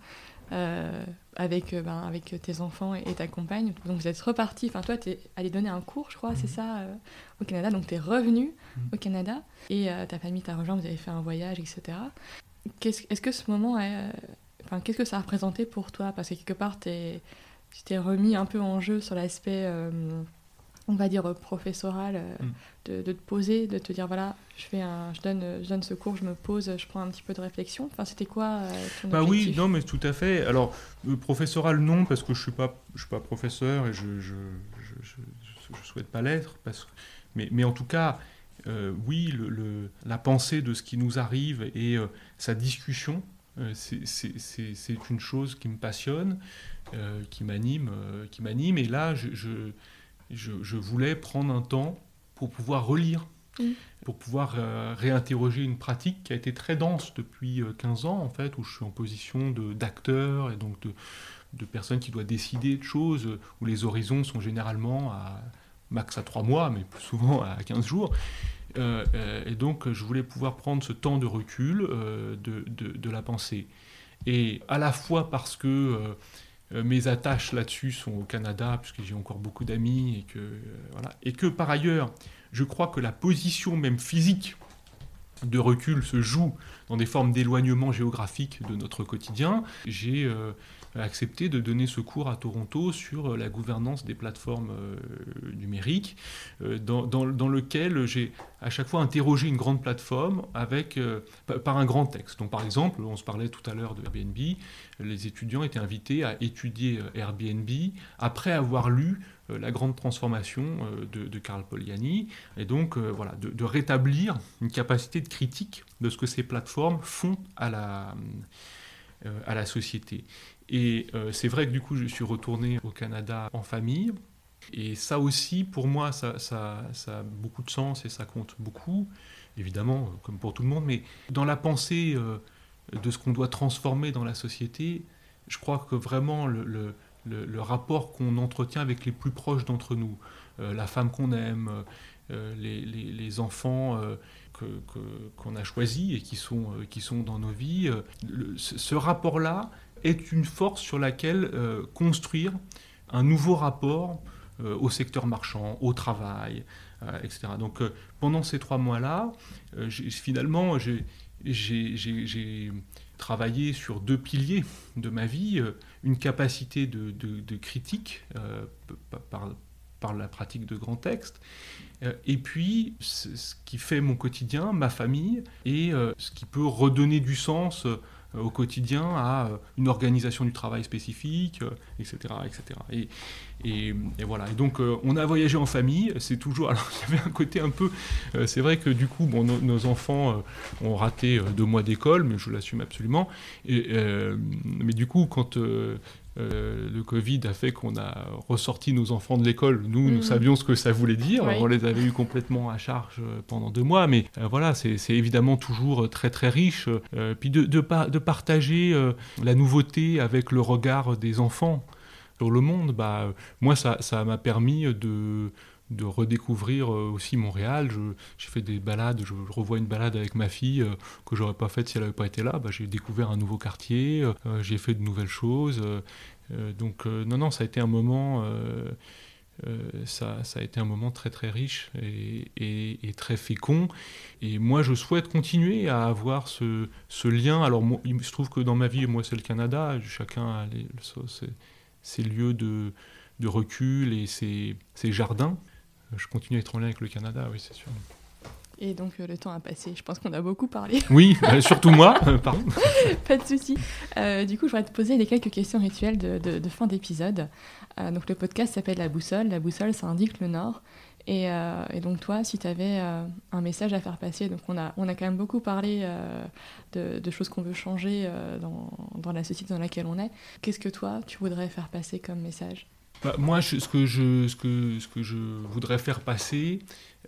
euh, avec, euh, ben, avec tes enfants et, ta compagne. Donc vous êtes reparti, enfin toi tu es allé donner un cours, je crois, c'est mm. ça, euh, au Canada. Donc tu es revenu mm. au Canada et ta famille t'a rejoint, vous avez fait un voyage, etc. Est-ce que ce moment, enfin, qu'est-ce que ça a représenté pour toi? Parce que quelque part, tu t'es remis un peu en jeu sur l'aspect on va dire, professorale,
Mm.
de, de te poser, de te dire, voilà, je, fais un, je, donne, je donne ce cours, je me pose, je prends un petit peu de réflexion Enfin, c'était quoi euh, ton
Bah oui, non, mais tout à fait. Alors, euh, professoral, non, parce que je suis pas, je suis pas professeur et je, je, je, je- je souhaite pas l'être. Parce... que- Mais, mais en tout cas, euh, oui, le, le- la pensée de ce qui nous arrive et euh, sa discussion, euh, c'est- une chose qui me passionne, euh, qui m'anime, euh, qui m'anime. Et là, je, je, je, je voulais prendre un temps pour pouvoir relire
Mm.
pour pouvoir euh, réinterroger une pratique qui a été très dense depuis euh, 15 ans, en fait, où je suis en position d'acteur et donc de, de personne qui doit décider de choses, euh, où les horizons sont généralement à max à 3 mois, mais plus souvent à 15 jours. Euh, euh, et donc, euh, je voulais pouvoir prendre ce temps de recul euh, de, de- de la pensée. Et à la fois parce que euh, euh, mes attaches là-dessus sont au Canada, puisque j'ai encore beaucoup d'amis, et que, euh, voilà. et que par ailleurs, je crois que la position même physique de recul se joue dans des formes d'éloignement géographique de notre quotidien. J'ai euh, accepté de donner ce cours à Toronto sur euh, la gouvernance des plateformes euh, numériques, euh, dans, lequel j'ai à chaque fois interrogé une grande plateforme avec, pa- par un grand texte. Donc, par exemple, on se parlait tout à l'heure de Airbnb, les étudiants étaient invités à étudier Airbnb après avoir lu la grande transformation de, de Carl Poliani, et donc voilà, de, rétablir une capacité de critique de ce que ces plateformes font à la, à la société. Et euh, c'est vrai que du coup, je suis retourné au Canada en famille, et ça aussi, pour moi, ça, a beaucoup de sens et ça compte beaucoup, évidemment, euh, comme pour tout le monde, mais dans la pensée euh, de ce qu'on doit transformer dans la société, je crois que vraiment le, rapport qu'on entretient avec les plus proches d'entre nous, la femme qu'on aime, les, enfants euh, que- qu'on a choisis et qui sont, qui sont dans nos vies, ce rapport-là est une force sur laquelle euh, construire un nouveau rapport euh, au secteur marchand, au travail, euh, etc. Donc pendant ces trois mois-là, finalement, j'ai- travaillé sur deux piliers de ma vie, une capacité de, critique par, la pratique de grands textes, et puis ce qui fait mon quotidien, ma famille, et ce qui peut redonner du sens au quotidien à euh, une organisation du travail spécifique, euh, etc. etc. Et, et, voilà. Et donc, euh, on a voyagé en famille. C'est toujours. Alors, il y avait un côté un peu. euh, c'est vrai que du coup, bon, nos, enfants euh, ont raté euh, deux mois d'école, mais je l'assume absolument. Et, euh, mais du coup, quand euh, le Covid a fait qu'on a ressorti nos enfants de l'école, nous, nous
Mhm.
savions ce que ça voulait dire.
Oui.
On les avait eu complètement à charge euh, pendant deux mois, mais euh, voilà, c'est évidemment toujours très très riche. Euh, puis de, de, par- de partager la nouveauté avec le regard des enfants sur le monde, bah, moi, ça ça m'a permis de, de redécouvrir euh, aussi Montréal. J'ai fait des balades, je, revois une balade avec ma fille euh, que j'aurais pas faite si elle n'avait pas été là. Bah, j'ai découvert un nouveau quartier, euh, j'ai fait de nouvelles choses. euh, donc, non, non, ça a été un moment. ça, ça a été un moment très très riche et, et- très fécond. Et moi, je souhaite continuer à avoir ce, ce lien. Alors, moi, il se trouve que dans ma vie, moi, c'est le Canada. Chacun a les- le- ses, lieux de, de recul et ses jardins. Je continue à être en lien avec le Canada, oui, c'est sûr.
Et donc euh, le temps a passé, je pense qu'on a beaucoup parlé,
Oui, euh, surtout moi, euh, pardon.
pas de souci. Du coup, je voudrais te poser quelques questions rituelles de, de- de fin d'épisode. Donc le podcast s'appelle La Boussole. La Boussole, ça indique le nord. Et, et donc toi, si tu avais un message à faire passer, donc on a, on a quand même beaucoup parlé de, de choses qu'on veut changer dans, dans la société dans laquelle on est. Qu'est-ce que toi, tu voudrais faire passer comme message?
Bah, moi, je- ce, que je, ce, que, ce que je voudrais faire passer,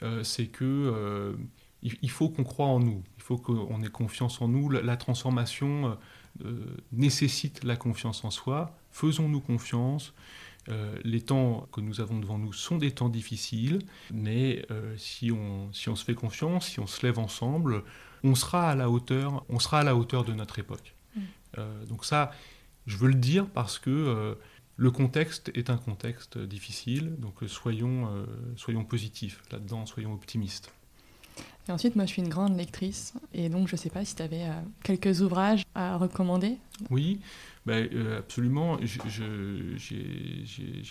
euh, c'est que euh, il, il faut qu'on croie en nous. Il faut qu'on ait confiance en nous. La, la transformation euh, nécessite la confiance en soi. Faisons-nous confiance. Les temps que nous avons devant nous sont des temps difficiles, mais si, on, si on se fait confiance, si on se lève ensemble, on sera à la hauteur, on sera à la hauteur de notre époque.
Mm.
Euh, donc ça, je veux le dire parce que le contexte est un contexte difficile, donc euh, soyons, euh, soyons positifs là-dedans, soyons optimistes.
Et ensuite, moi, je suis une grande lectrice, et donc je sais pas si tu avais quelques ouvrages à recommander?
Oui, ben, euh, absolument. J'ai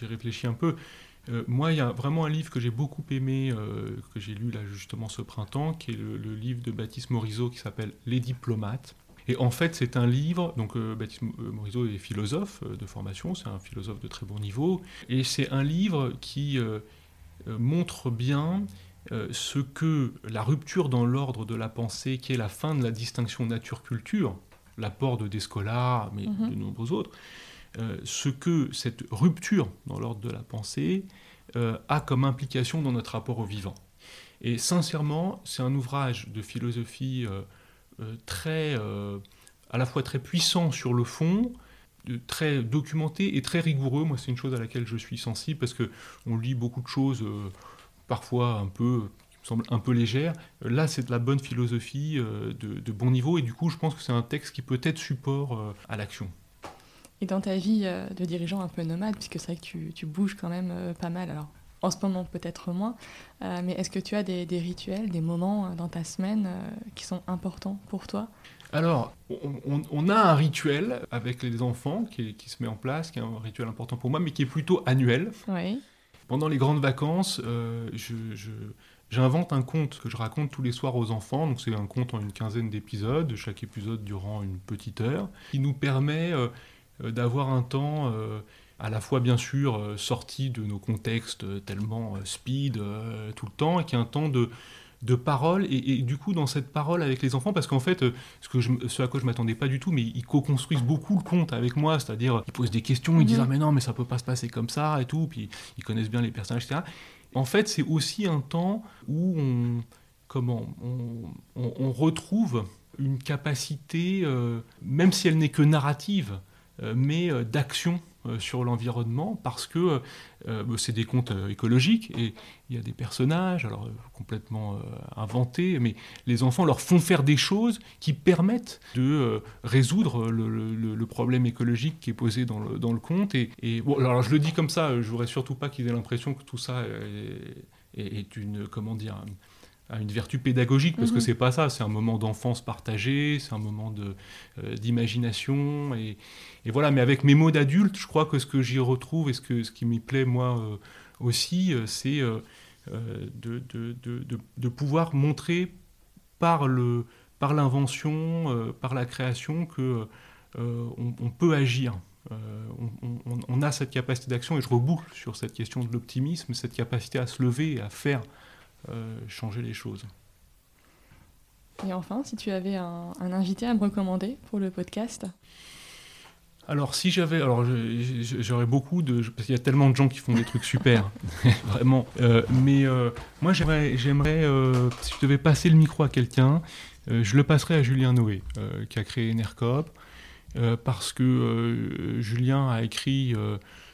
réfléchi un peu. Euh, moi, il y a vraiment un livre que j'ai beaucoup aimé, euh, que j'ai lu là justement ce printemps, qui est le, livre de Baptiste Morisot qui s'appelle Les diplomates. Et en fait, c'est un livre, donc Baptiste Morisot est philosophe de formation, c'est un philosophe de très bon niveau, et c'est un livre qui montre bien ce que la rupture dans l'ordre de la pensée, qui est la fin de la distinction nature-culture, l'apport de Descola, mais mhm. de nombreux autres, euh, ce que cette rupture dans l'ordre de la pensée euh, a comme implication dans notre rapport au vivant. Et sincèrement, c'est un ouvrage de philosophie euh, très, à la fois très puissant sur le fond, très documenté et très rigoureux. Moi, c'est une chose à laquelle je suis sensible parce que on lit beaucoup de choses parfois un peu semble un peu légères. Là, c'est de la bonne philosophie de, bon niveau et du coup, je pense que c'est un texte qui peut être support à l'action.
Et dans ta vie euh, de dirigeant un peu nomade, puisque c'est vrai que tu, bouges quand même euh, pas mal, alors en ce moment peut-être moins, euh, mais est-ce que tu as des, rituels, des moments dans ta semaine qui sont importants pour toi?
Alors, on, a un rituel avec les enfants qui, se met en place, qui est un rituel important pour moi, mais qui est plutôt annuel.
Oui.
Pendant les grandes vacances, j'invente un conte que je raconte tous les soirs aux enfants. Donc c'est un conte en une quinzaine d'épisodes, chaque épisode durant une petite heure, qui nous permet euh, d'avoir un temps euh, à la fois bien sûr euh, sorti de nos contextes tellement speed tout le temps, et qui est un temps de, de parole, et, du coup dans cette parole avec les enfants, parce qu'en fait, ce, que je, ce à quoi je m'attendais pas du tout, mais ils co-construisent beaucoup le conte avec moi, c'est-à-dire ils posent des questions, ils disent mhm. ah mais non mais ça peut pas se passer comme ça et tout, puis ils connaissent bien les personnages, etc. En fait, c'est aussi un temps où on, comment, on, retrouve une capacité, même si elle n'est que narrative, euh, mais euh, d'action euh, sur l'environnement parce que c'est des contes écologiques et il y a des personnages alors complètement inventés mais les enfants leur font faire des choses qui permettent de résoudre le, problème écologique qui est posé dans le, dans le conte et, alors je le dis comme ça je voudrais surtout pas qu'ils aient l'impression que tout ça est, est une comment dire à une vertu pédagogique, parce que que mhm. c'est pas ça, c'est un moment d'enfance partagée, c'est un moment euh, d'imagination, et, et, voilà, mais avec mes mots d'adulte, je crois que ce que j'y retrouve, et ce, que, ce qui m'y plaît moi euh, aussi, euh, c'est de, de, de, de, pouvoir montrer par le par l'invention, par la création, que on, peut agir. On, on, a cette capacité d'action, et je reboucle sur cette question de l'optimisme, cette capacité à se lever à faire changer les choses.
Et enfin, si tu avais un, invité à me recommander pour le podcast
alors si j'avais, alors j'aurais beaucoup de, parce qu'il y a tellement de gens qui font des trucs super, vraiment. Euh, mais euh, moi j'aimerais, j'aimerais, si je devais passer le micro à quelqu'un, je le passerais à Julien Noé, qui a créé Enercop, parce que Julien a écrit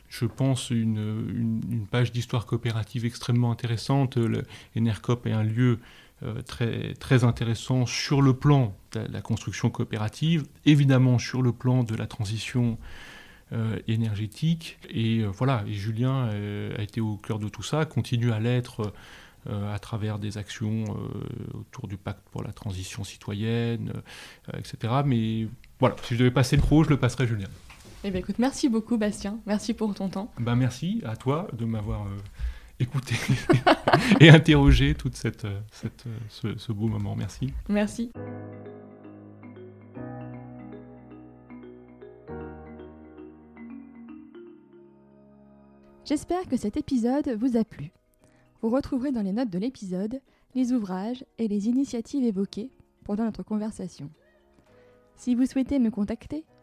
je pense, une, page d'histoire coopérative extrêmement intéressante. Le est un lieu euh, très, très intéressant sur le plan de la construction coopérative, évidemment sur le plan de la transition euh, énergétique. Et euh, voilà, et Julien a été au cœur de tout ça, continue à l'être à travers des actions autour du pacte pour la transition citoyenne, etc. Mais voilà, si je devais passer le pro, je le passerais à Julien.
Eh bien, écoute, merci beaucoup, Bastien. Merci pour ton temps.
Ben, merci à toi de m'avoir euh, écouté et interrogé tout cette, euh, cette, euh, ce, beau moment. Merci.
Merci. J'espère que cet épisode vous a plu. Vous retrouverez dans les notes de l'épisode les ouvrages et les initiatives évoquées pendant notre conversation. Si vous souhaitez me contacter,